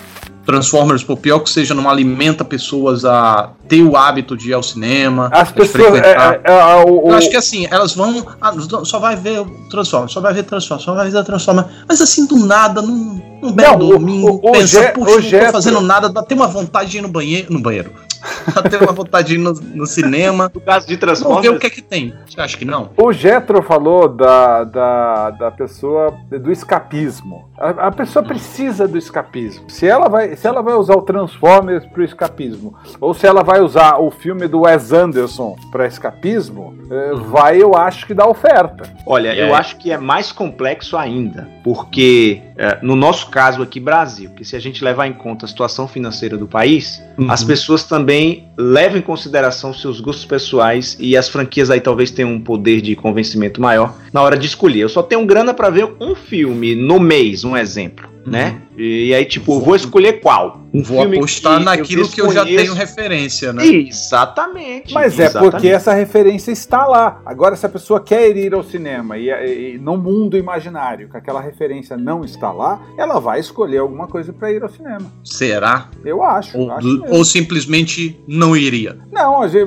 Transformers, por pior que seja, não alimenta pessoas a ter o hábito de ir ao cinema. As pessoas. É, é, é, o, o... Eu acho que assim, elas vão. Ah, só vai ver o Transformers, só vai ver Transformers, só vai ver Transformers. Mas assim, do nada, num, num belo domingo, o, o, pensa, puxa, não tô fazendo nada, dá até uma vontade de ir no banheiro. No banheiro. Dá uma vontade de ir no, no cinema. No caso de Transformers. ver o que é que tem. Você acha que não? O Getro falou da, da, da pessoa, do escapismo. A, a, pessoa precisa do escapismo. Se ela vai, se ela vai usar o Transformers para o escapismo, ou se ela vai usar o filme do Wes Anderson para escapismo, é, vai, eu acho que dá oferta. Olha, eu acho que é mais complexo ainda, porque é, no nosso caso aqui, Brasil, que se a gente levar em conta a situação financeira do país, uhum. as pessoas também levam em consideração seus gostos pessoais e as franquias aí talvez tenham um poder de convencimento maior na hora de escolher. Eu só tenho grana para ver um filme no mês, um exemplo né? E, aí, tipo, vou escolher qual? Um vou apostar que naquilo que eu já tenho referência, né? Exatamente. Mas é porque essa referência está lá. Agora, se a pessoa quer ir ao cinema e, e, no mundo imaginário que aquela referência não está lá, ela vai escolher alguma coisa para ir ao cinema. Será? Eu acho. Ou, acho ou simplesmente não iria? Não, a gente,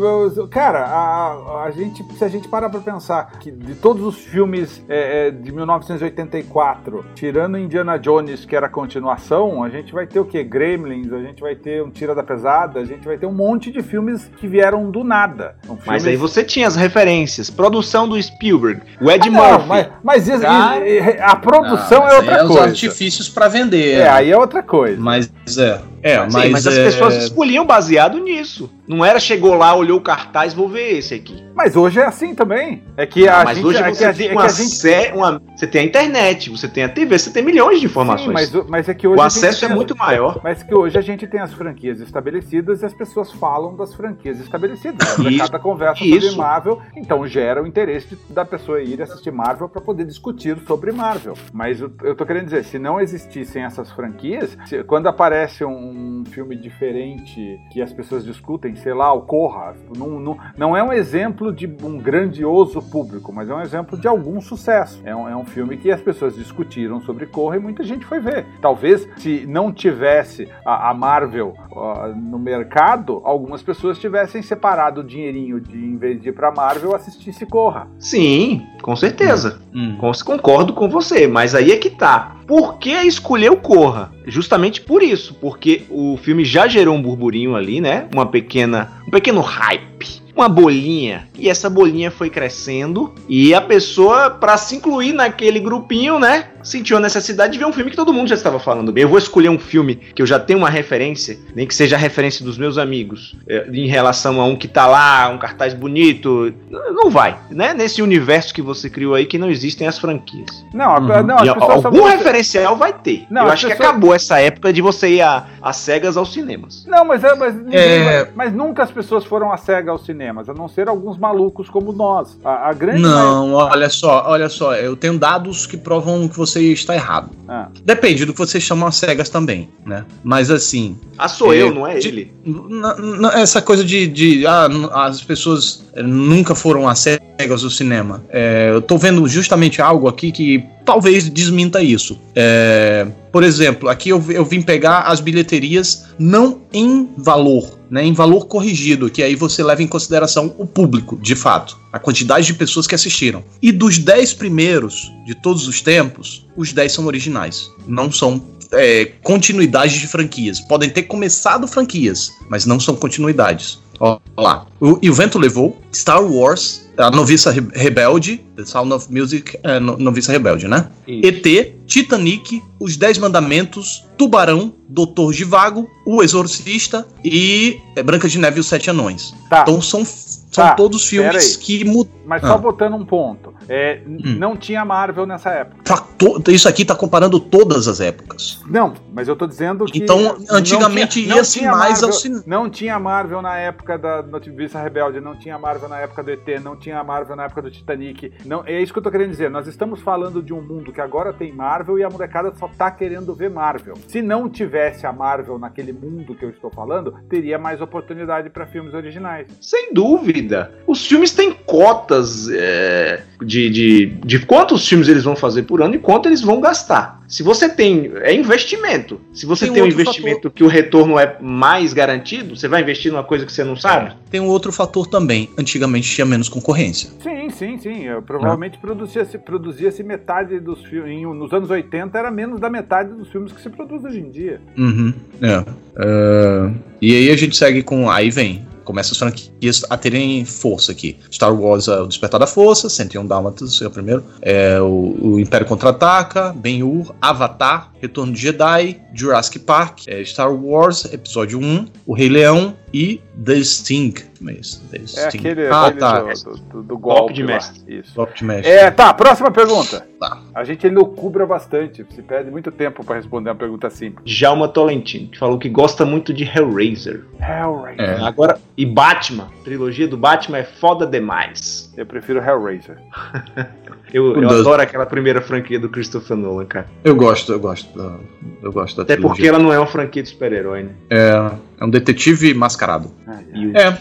cara, a, a, gente, se a gente parar para pensar que de todos os filmes é, é de 1984, tirando Indiana Jones que era a continuação, a gente vai ter o que? Gremlins, a gente vai ter um Tira da Pesada, a gente vai ter um monte de filmes que vieram do nada. Filmes... Mas aí você tinha as referências. Produção do Spielberg, o Ed ah, Murphy. Não, mas, mas isso, ah, a produção é outra é coisa. Os artifícios para vender. É, aí é outra coisa. Mas é. É, mas, Sim, mas as é... pessoas escolhiam baseado nisso. Não era chegou lá, olhou o cartaz, vou ver esse aqui. Mas hoje é assim também. É que a mas gente, hoje é você é tem uma, é gente... uma, você tem a internet, você tem a TV, você tem milhões de informações. Sim, mas, mas é que hoje o acesso é muito maior. Mas que hoje a gente tem as franquias estabelecidas e as pessoas falam das franquias estabelecidas. Né? Cada conversa isso. sobre Marvel, então gera o interesse da pessoa ir assistir Marvel para poder discutir sobre Marvel. Mas eu, eu tô querendo dizer, se não existissem essas franquias, se, quando aparece um filme diferente que as pessoas discutem, sei lá, o Corra, não, não, não é um exemplo de um grandioso público, mas é um exemplo de algum sucesso. É um, é um filme que as pessoas discutiram sobre Corra e muita gente foi ver. Talvez se não tivesse a, a Marvel uh, no mercado, algumas pessoas tivessem separado o dinheirinho de, em vez de ir pra Marvel, assistisse Corra. Sim, com certeza. Hum. Concordo com você, mas aí é que tá. Por que escolher o Corra? Justamente por isso, porque o filme já gerou um burburinho ali, né? Uma pequena, um pequeno hype uma bolinha. E essa bolinha foi crescendo e a pessoa, para se incluir naquele grupinho, né? Sentiu a necessidade de ver um filme que todo mundo já estava falando bem. Eu vou escolher um filme que eu já tenho uma referência, nem que seja a referência dos meus amigos, é, em relação a um que tá lá, um cartaz bonito. Não vai, né? Nesse universo que você criou aí que não existem as franquias. Não, a- Uhum. não as algum só- referencial vai ter. Não, eu acho que pessoas- acabou essa época de você ir a, a cegas aos cinemas. Não, mas, é, mas, ninguém É. mas nunca as pessoas foram a cega aos cinemas, a não ser alguns malucos como nós. A, a grande Não, olha só, olha só, eu tenho dados que provam que você está errado. Ah. Depende do que você chama cegas também, né? Mas assim, Ah, sou É, eu, não é de- ele. n- n- essa coisa de, de ah, as pessoas eh, nunca foram a cegas do cinema. É, eu tô vendo justamente algo aqui que talvez desminta isso. É, por exemplo, aqui eu, eu vim pegar as bilheterias não em valor, né, em valor corrigido, que aí você leva em consideração o público, de fato, a quantidade de pessoas que assistiram. E dos 10 primeiros de todos os tempos, os 10 são originais, não são é, continuidades de franquias. Podem ter começado franquias, mas não são continuidades. Ó lá. O, e o vento levou Star Wars, a Noviça Re- Rebelde, The Sound of Music, é, no, Noviça Rebelde, né? ET, Titanic, Os Dez Mandamentos, Tubarão, Doutor Givago, O Exorcista e é, Branca de Neve e os Sete Anões. Tá, Então são, são Tá, todos filmes que mudaram. mas só ah. botando um ponto. É, Hum. Não tinha Marvel nessa época. Isso aqui tá comparando todas as épocas. Não, mas eu tô dizendo que. Então, antigamente ia-se mais ao Marvel- cinema. Não tinha Marvel na época da Notícia Rebelde, não tinha Marvel na época do ET, não tinha Marvel na época do Titanic. Não, é isso que eu tô querendo dizer. Nós estamos falando de um mundo que agora tem Marvel e a molecada só tá querendo ver Marvel. Se não tivesse a Marvel naquele mundo que eu estou falando, teria mais oportunidade para filmes originais. Sem dúvida. Os filmes têm cotas é, de, de, de quantos filmes eles vão fazer por ano e quanto eles vão gastar. Se você tem. É investimento. Se você Tem tem, um investimento que o retorno é mais garantido, você vai investir numa coisa que você não sabe? Tem um outro fator também. Antigamente tinha menos concorrência. Sim, sim, sim. Eu, provavelmente produzia-se produzia metade dos filmes. Nos anos 80 era menos da metade dos filmes que se produz hoje em dia. Uhum. É. É, E aí a gente segue com. Aí vem. Começa as franquias a terem força aqui. Star Wars é o Despertar da Força, 101 Dálmatas é o primeiro. É o, o Império Contra-Ataca, Ben-Hur, Avatar, Retorno de Jedi, Jurassic Park, é Star Wars, Episódio 1, O Rei Leão e The Sting. Mas, The É Sting. aquele, ah, tá. do, do- do golpe de mestre. Isso. Golpe de mestre. É, tá, próxima pergunta. Tá. A gente elucubra bastante, se perde muito tempo pra responder uma pergunta simples. Djalma Tolentino, que falou que gosta muito de Hellraiser. Hellraiser. É. Agora, e Batman. A trilogia do Batman é foda demais. Eu prefiro Hellraiser. Eu, eu adoro aquela primeira franquia do Christopher Nolan, cara. Eu gosto, eu gosto. Da- Eu gosto da Até trilogia. porque ela não é uma franquia de super-herói, né? É, é um detetive mascarado. E o- É,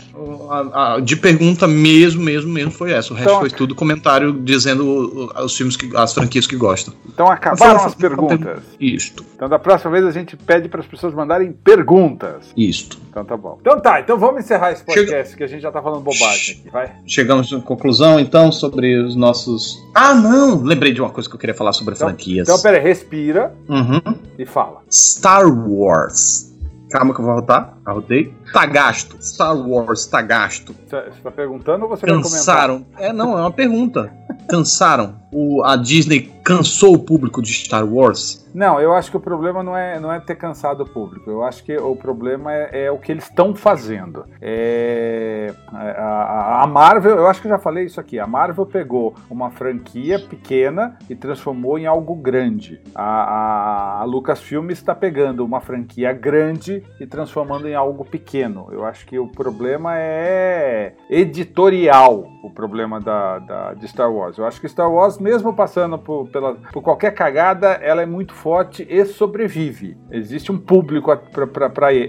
a- a- de pergunta mesmo, mesmo, mesmo foi essa. O resto Então, foi tudo comentário dizendo os filmes que as franquias que gostam. Então acabaram Mas, as perguntas. Isto, Então da próxima vez a gente pede para as pessoas mandarem perguntas. isto. Então tá bom. Então tá, então vamos encerrar esse podcast, que a gente já tá falando bobagem aqui, vai? Chegamos à conclusão então sobre os nossos. Ah, não! Lembrei de uma coisa que eu queria falar sobre Então- franquias. Então peraí, respira Uhum. e fala. Star Wars. Calma que eu vou arrotar. Arrotei. Tá gasto. Star Wars tá gasto. Você tá perguntando ou você vai comentar? Cansaram. É, não, é uma pergunta. Cansaram. O, a Disney cansou o público de Star Wars. Não, eu acho que o problema não é, não é ter cansado o público. Eu acho que o problema é, é o que eles estão fazendo. É, a, a- a Marvel, eu acho que já falei isso aqui. A Marvel pegou uma franquia pequena e transformou em algo grande. A, a, a Lucasfilm está pegando uma franquia grande e transformando em algo pequeno. Eu acho que o problema é editorial. O problema da, da- de Star Wars. Eu acho que Star Wars, mesmo passando por, pela, por qualquer cagada, ela é muito forte e sobrevive. Existe um público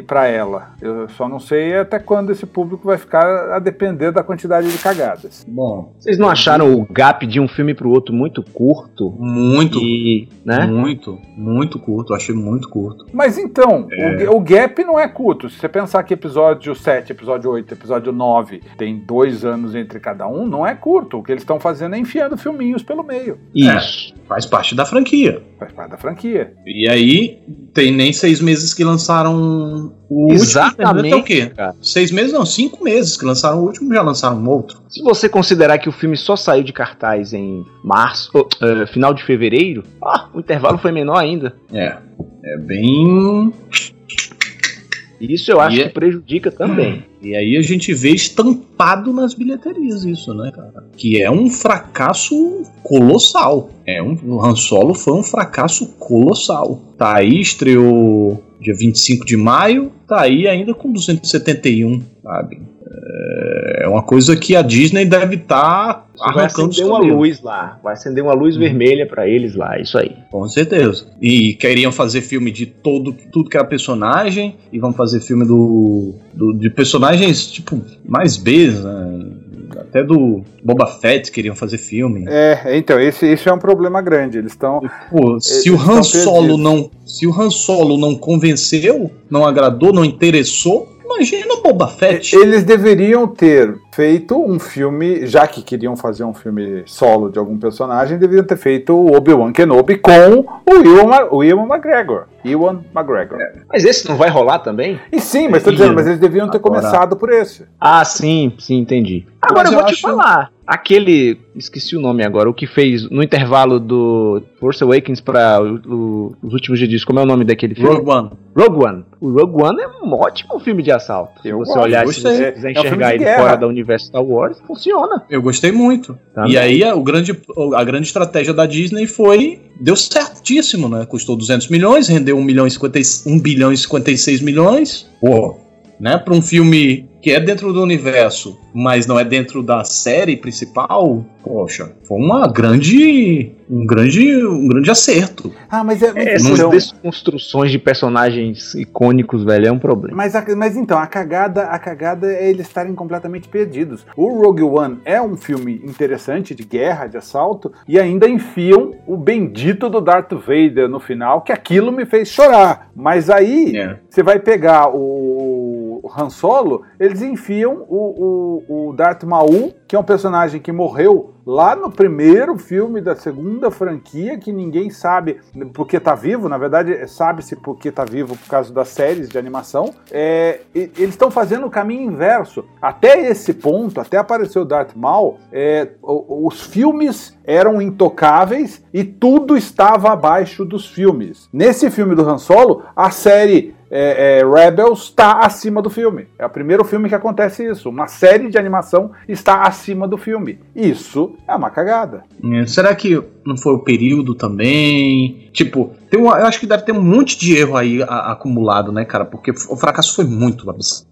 para ela. Eu só não sei até quando esse público vai ficar a depender da quantidade de cagadas. Bom, Vocês não acharam o gap de um filme pro outro muito curto? muito, E, né? muito, muito curto. Eu achei muito curto. Mas então, É. o, o gap não é curto. Se você pensar que episódio 7, episódio 8, episódio 9 tem dois anos entre cada um, não é curto. O que eles estão fazendo é enfiando filminhos pelo meio. Isso. Faz parte da franquia. Faz parte da franquia. E aí, tem nem seis meses que lançaram o Exatamente, último. o quê? cara. Seis meses não, cinco meses que lançaram o último, já lançaram um outro. Se você considerar que o filme só saiu de cartaz em março, oh, eh, final de fevereiro, ah, o intervalo foi menor ainda. É. É bem. E Isso eu acho E é- que prejudica também. E aí a gente vê estampado nas bilheterias isso, né, cara? Que é um fracasso colossal. É um, o Han Solo foi um fracasso colossal. Tá aí, estreou dia 25 de maio, tá aí ainda com 271, sabe? É uma coisa que a Disney deve estar vai arrancando os acender uma luz lá, vai acender uma luz vermelha pra eles lá, isso aí. Com certeza. E queriam fazer filme de todo, tudo que era personagem, e vão fazer filme do, do- de personagens, tipo, mais B, né? Até do Boba Fett queriam fazer filme. É, então, esse, esse é um problema grande. Eles estão. Se Eles o Han Solo perdidos. não, se o Han Solo não convenceu, não agradou, não interessou, imagina o Boba Fett. Eles deveriam ter feito um filme, já que queriam fazer um filme solo de algum personagem, deveriam ter feito o Obi-Wan Kenobi com o Ewan, o Ewan McGregor. Ewan McGregor. Mas esse não vai rolar também? E sim, mas tô Sim, dizendo, mas eles deviam ter agora- começado por esse. Ah, sim, sim, entendi. Agora Mas eu eu vou te acho- falar. Aquele. Esqueci o nome agora. O que fez no intervalo do Force Awakens o- os últimos Jedi's. Como é o nome daquele filme? Rogue One. Rogue One. O Rogue One é um ótimo filme de assalto. Se Eu você gosto, olhar, se você É- quiser é um enxergar ele guerra. fora da universo Star Wars, funciona. Eu gostei muito. Também. E aí a, o grande, a grande estratégia da Disney foi. Deu certíssimo, né? Custou 200 milhões, rendeu 1, milhão e 50, e- 1 bilhão e 56 milhões. Pô, né? Para um filme que é dentro do universo, mas não é dentro da série principal, poxa, foi uma grande. Um grande, um grande acerto. Ah, mas é. mas Essas então- desconstruções de personagens icônicos, velho, é um problema. Mas, a- mas então, a cagada, a cagada é eles estarem completamente perdidos. O Rogue One é um filme interessante de guerra, de assalto, e ainda enfiam o bendito do Darth Vader no final, que aquilo me fez chorar. Mas aí, É. você vai pegar o, o Han Solo, eles enfiam o, o, o Darth Maul, que é um personagem que morreu lá no primeiro filme da segunda franquia, que ninguém sabe porque tá vivo, na verdade sabe-se porque tá vivo por causa das séries de animação. É, eles estão fazendo o caminho inverso. Até esse ponto, até aparecer o Darth Maul, é, os filmes eram intocáveis e tudo estava abaixo dos filmes. Nesse filme do Han Solo, a série é, é, Rebels está acima do filme. É o primeiro filme que acontece isso. Uma série de animação está acima do filme. Isso é uma cagada. É, Será que não foi o período também? Tipo, tem uma- eu acho que deve ter um monte de erro aí a- acumulado, né, cara? Porque o fracasso foi muito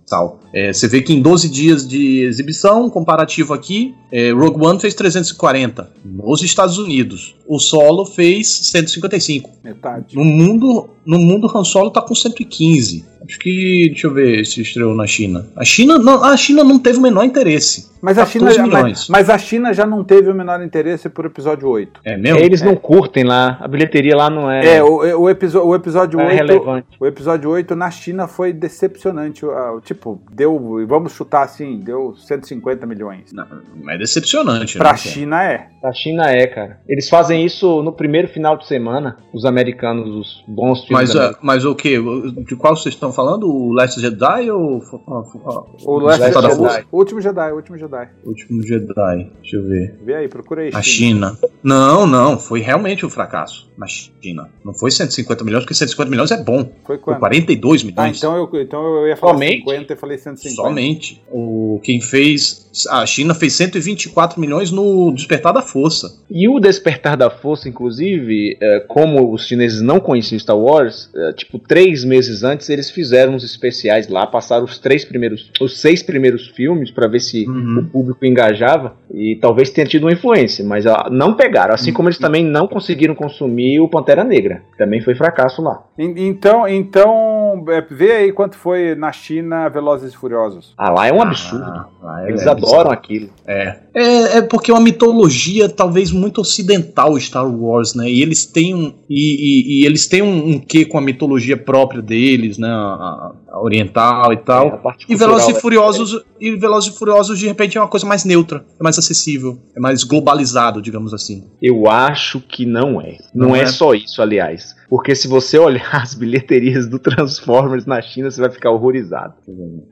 abissal. É, você vê que em 12 dias de exibição, comparativo aqui, é, Rogue One fez 340 nos Estados Unidos. O Solo fez 155. Metade. No mundo, no mundo Han Solo tá com 115. Acho que, deixa eu ver se estreou na China. A China não, a China não teve o menor interesse. Mas a, China, 14 já- mas, mas a China já não teve o menor interesse por episódio 8. É mesmo? Eles não curtem lá, a bilheteria lá não é, É, o, o, episo- o episódio é 8. relevante. O episódio 8 na China foi decepcionante. Tipo, deu. Vamos chutar assim, deu 150 milhões. Não, é decepcionante. Pra né? China é. A China é, cara. Eles fazem isso no primeiro final de semana, os americanos, os bons filmes Mas, ah, mas o que? De qual vocês estão falando? O Last Jedi ou ah, ah, O, Last Last Jedi. Jedi. o último Jedi, o último Jedi. o Último Jedi? Deixa eu ver. Vê aí, procura aí. A China. Não, não, foi realmente um fracasso na China. Não foi 150 milhões, porque 150 milhões é bom. Foi Foi quando? 42 Ah, milhões. então eu, então eu ia falar Somente? 50 e falei 150. Somente. O, quem fez. A China fez 124 milhões no Despertar da Força. E o Despertar da Força, inclusive, é, como os chineses não conheciam Star Wars, é, tipo, três meses antes eles fizeram uns especiais lá, passaram os três primeiros, os seis primeiros filmes pra ver se Uhum. o público engajava e talvez tenha tido uma influência, mas ah, não pegaram. Assim como eles também não conseguiram consumir o Pantera Negra, também foi fracasso lá. En- Então, então é, vê aí quanto foi na China Velozes e Furiosos. Ah, lá é um absurdo. Ah, lá é- Eles é adoram aquilo. É. é. É porque é uma mitologia talvez muito ocidental Star Wars, né? E eles têm um. E, e, e eles têm um, um quê com a mitologia própria deles, né? A, a oriental e tal. É, E Velozes e é Furiosos, e Velozes e Furiosos de repente é uma coisa mais neutra, é mais acessível, é mais globalizado, digamos assim. Eu acho que não é. Não, Não é. é? só isso, aliás. Porque se você olhar as bilheterias do Transformers na China, você vai ficar horrorizado.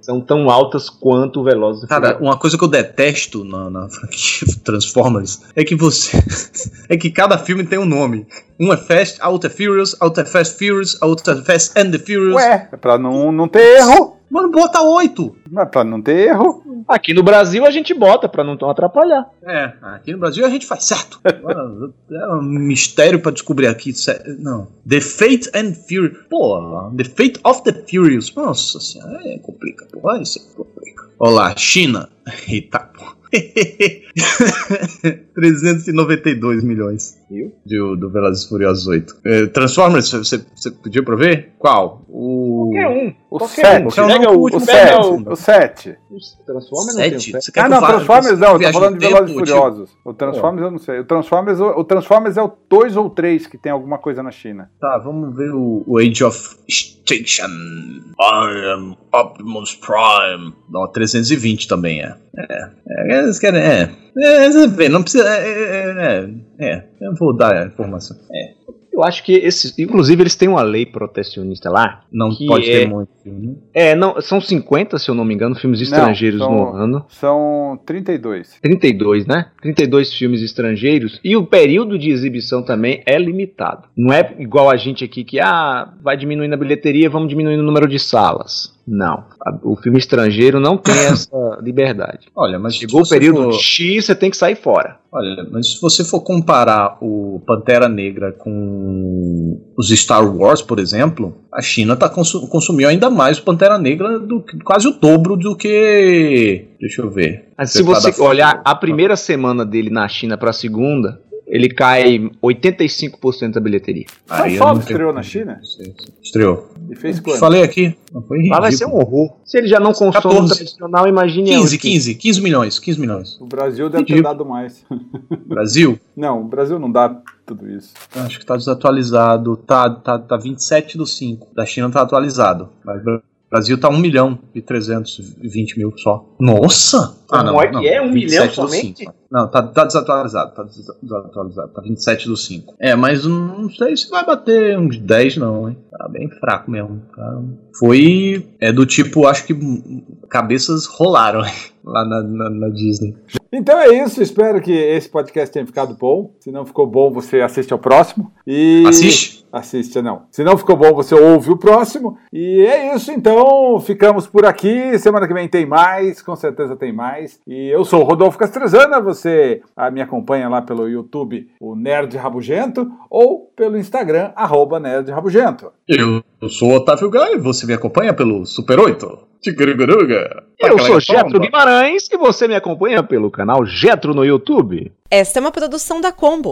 São tão altas quanto o Velozes Cara, Furiosos. uma coisa que eu detesto na, na franquia Transformers é que você. é que cada filme tem um nome. Um é Fast, a outra é Furious, a outra é Fast Furious, a outra é Fast and the Furious. Ué, é pra não, não ter erro. Mano, bota oito! Mas pra não ter erro. Aqui no Brasil a gente bota pra não tão atrapalhar. É, aqui no Brasil a gente faz certo. Mano, é um mistério pra descobrir aqui. Não. The Fate and Fury. Pô, The Fate of the Furious. Nossa senhora, é complica, pô. Aí você complica. Olá, China. Eita, pô. 392 milhões. Viu? Do, do Velozes e Furiosos 8. É, Transformers, você, você pediu pra ver? Qual? O. Qualquer um. O Qualquer 7. um. Qualquer um, Pega não, o, o O último pega 7. o- O 7. o Transformers não tem um Sete? sete. Você quer Ah, não, Transformers não, eu tô falando de Velozes e tempo, Furiosos. O Transformers eu não sei. O Transformers, o Transformers é o 2 ou 3 que tem alguma coisa na China. Tá, vamos ver o, o Age of Extinction. I am Optimus Prime. Não, 320 também é. É, é, eles querem, é. É, você vê, não precisa. É, é, é, é, eu vou dar a informação. É, Eu acho que esses. Inclusive, eles têm uma lei protecionista lá. não Que pode é- ter muito filme. né? É, não, são 50, se eu não me engano, filmes estrangeiros são- no ano. São 32. 32, né? 32 filmes estrangeiros. E o período de exibição também é limitado. Não é igual a gente aqui que, ah, vai diminuindo a bilheteria, vamos diminuindo o número de salas. Não. O filme estrangeiro não tem essa liberdade. Olha, mas Chegou o período for- X, você tem que sair fora. Olha, mas se você for comparar o Pantera Negra com os Star Wars, por exemplo, a China tá consu consumiu ainda mais o Pantera Negra do que quase o dobro do que. Deixa eu ver. Mas se você olhar a primeira semana dele na China para a segunda, ele cai 85% da bilheteria. Tenho- estreou na China? Estreou. E fez quanto? Falei aqui. Não foi Lá vai ser um horror. Se ele já não consome 14. tradicional, imagine 15, onde. 15, 15 milhões, 15 milhões. O Brasil deve ter dado mais. Brasil, Não, o Brasil não dá tudo isso. acho que tá desatualizado. Tá, tá, tá 27 do 5. Da China tá atualizado. Mas o Brasil tá 1 milhão e 320 mil só. Nossa! Como é que é? Um milhão somente? cinco. Não, tá, tá desatualizado. Tá des- desatualizado. Tá 27 do 5. É, mas não sei se vai bater uns 10, não, hein? Tá bem fraco mesmo. Tá- Foi. É do tipo, acho que cabeças rolaram lá na, na- na Disney. Então é isso, espero que esse podcast tenha ficado bom. Se não ficou bom, você assiste ao próximo. E... Assiste? Assiste, não. Se não ficou bom, você ouve o próximo. E é isso, então. Ficamos por aqui. Semana que vem tem mais, com certeza tem mais. E eu sou o Rodolfo Castrezana. Você ah, me acompanha lá pelo YouTube, o Nerd Rabugento, ou pelo Instagram, arroba Nerd Rabugento. Eu, sou o Otávio Gai, você me acompanha pelo Super 8. Tigruguruga. Eu sou Getro Guimarães e você me acompanha pelo canal Getro no YouTube. Esta é uma produção da Combo.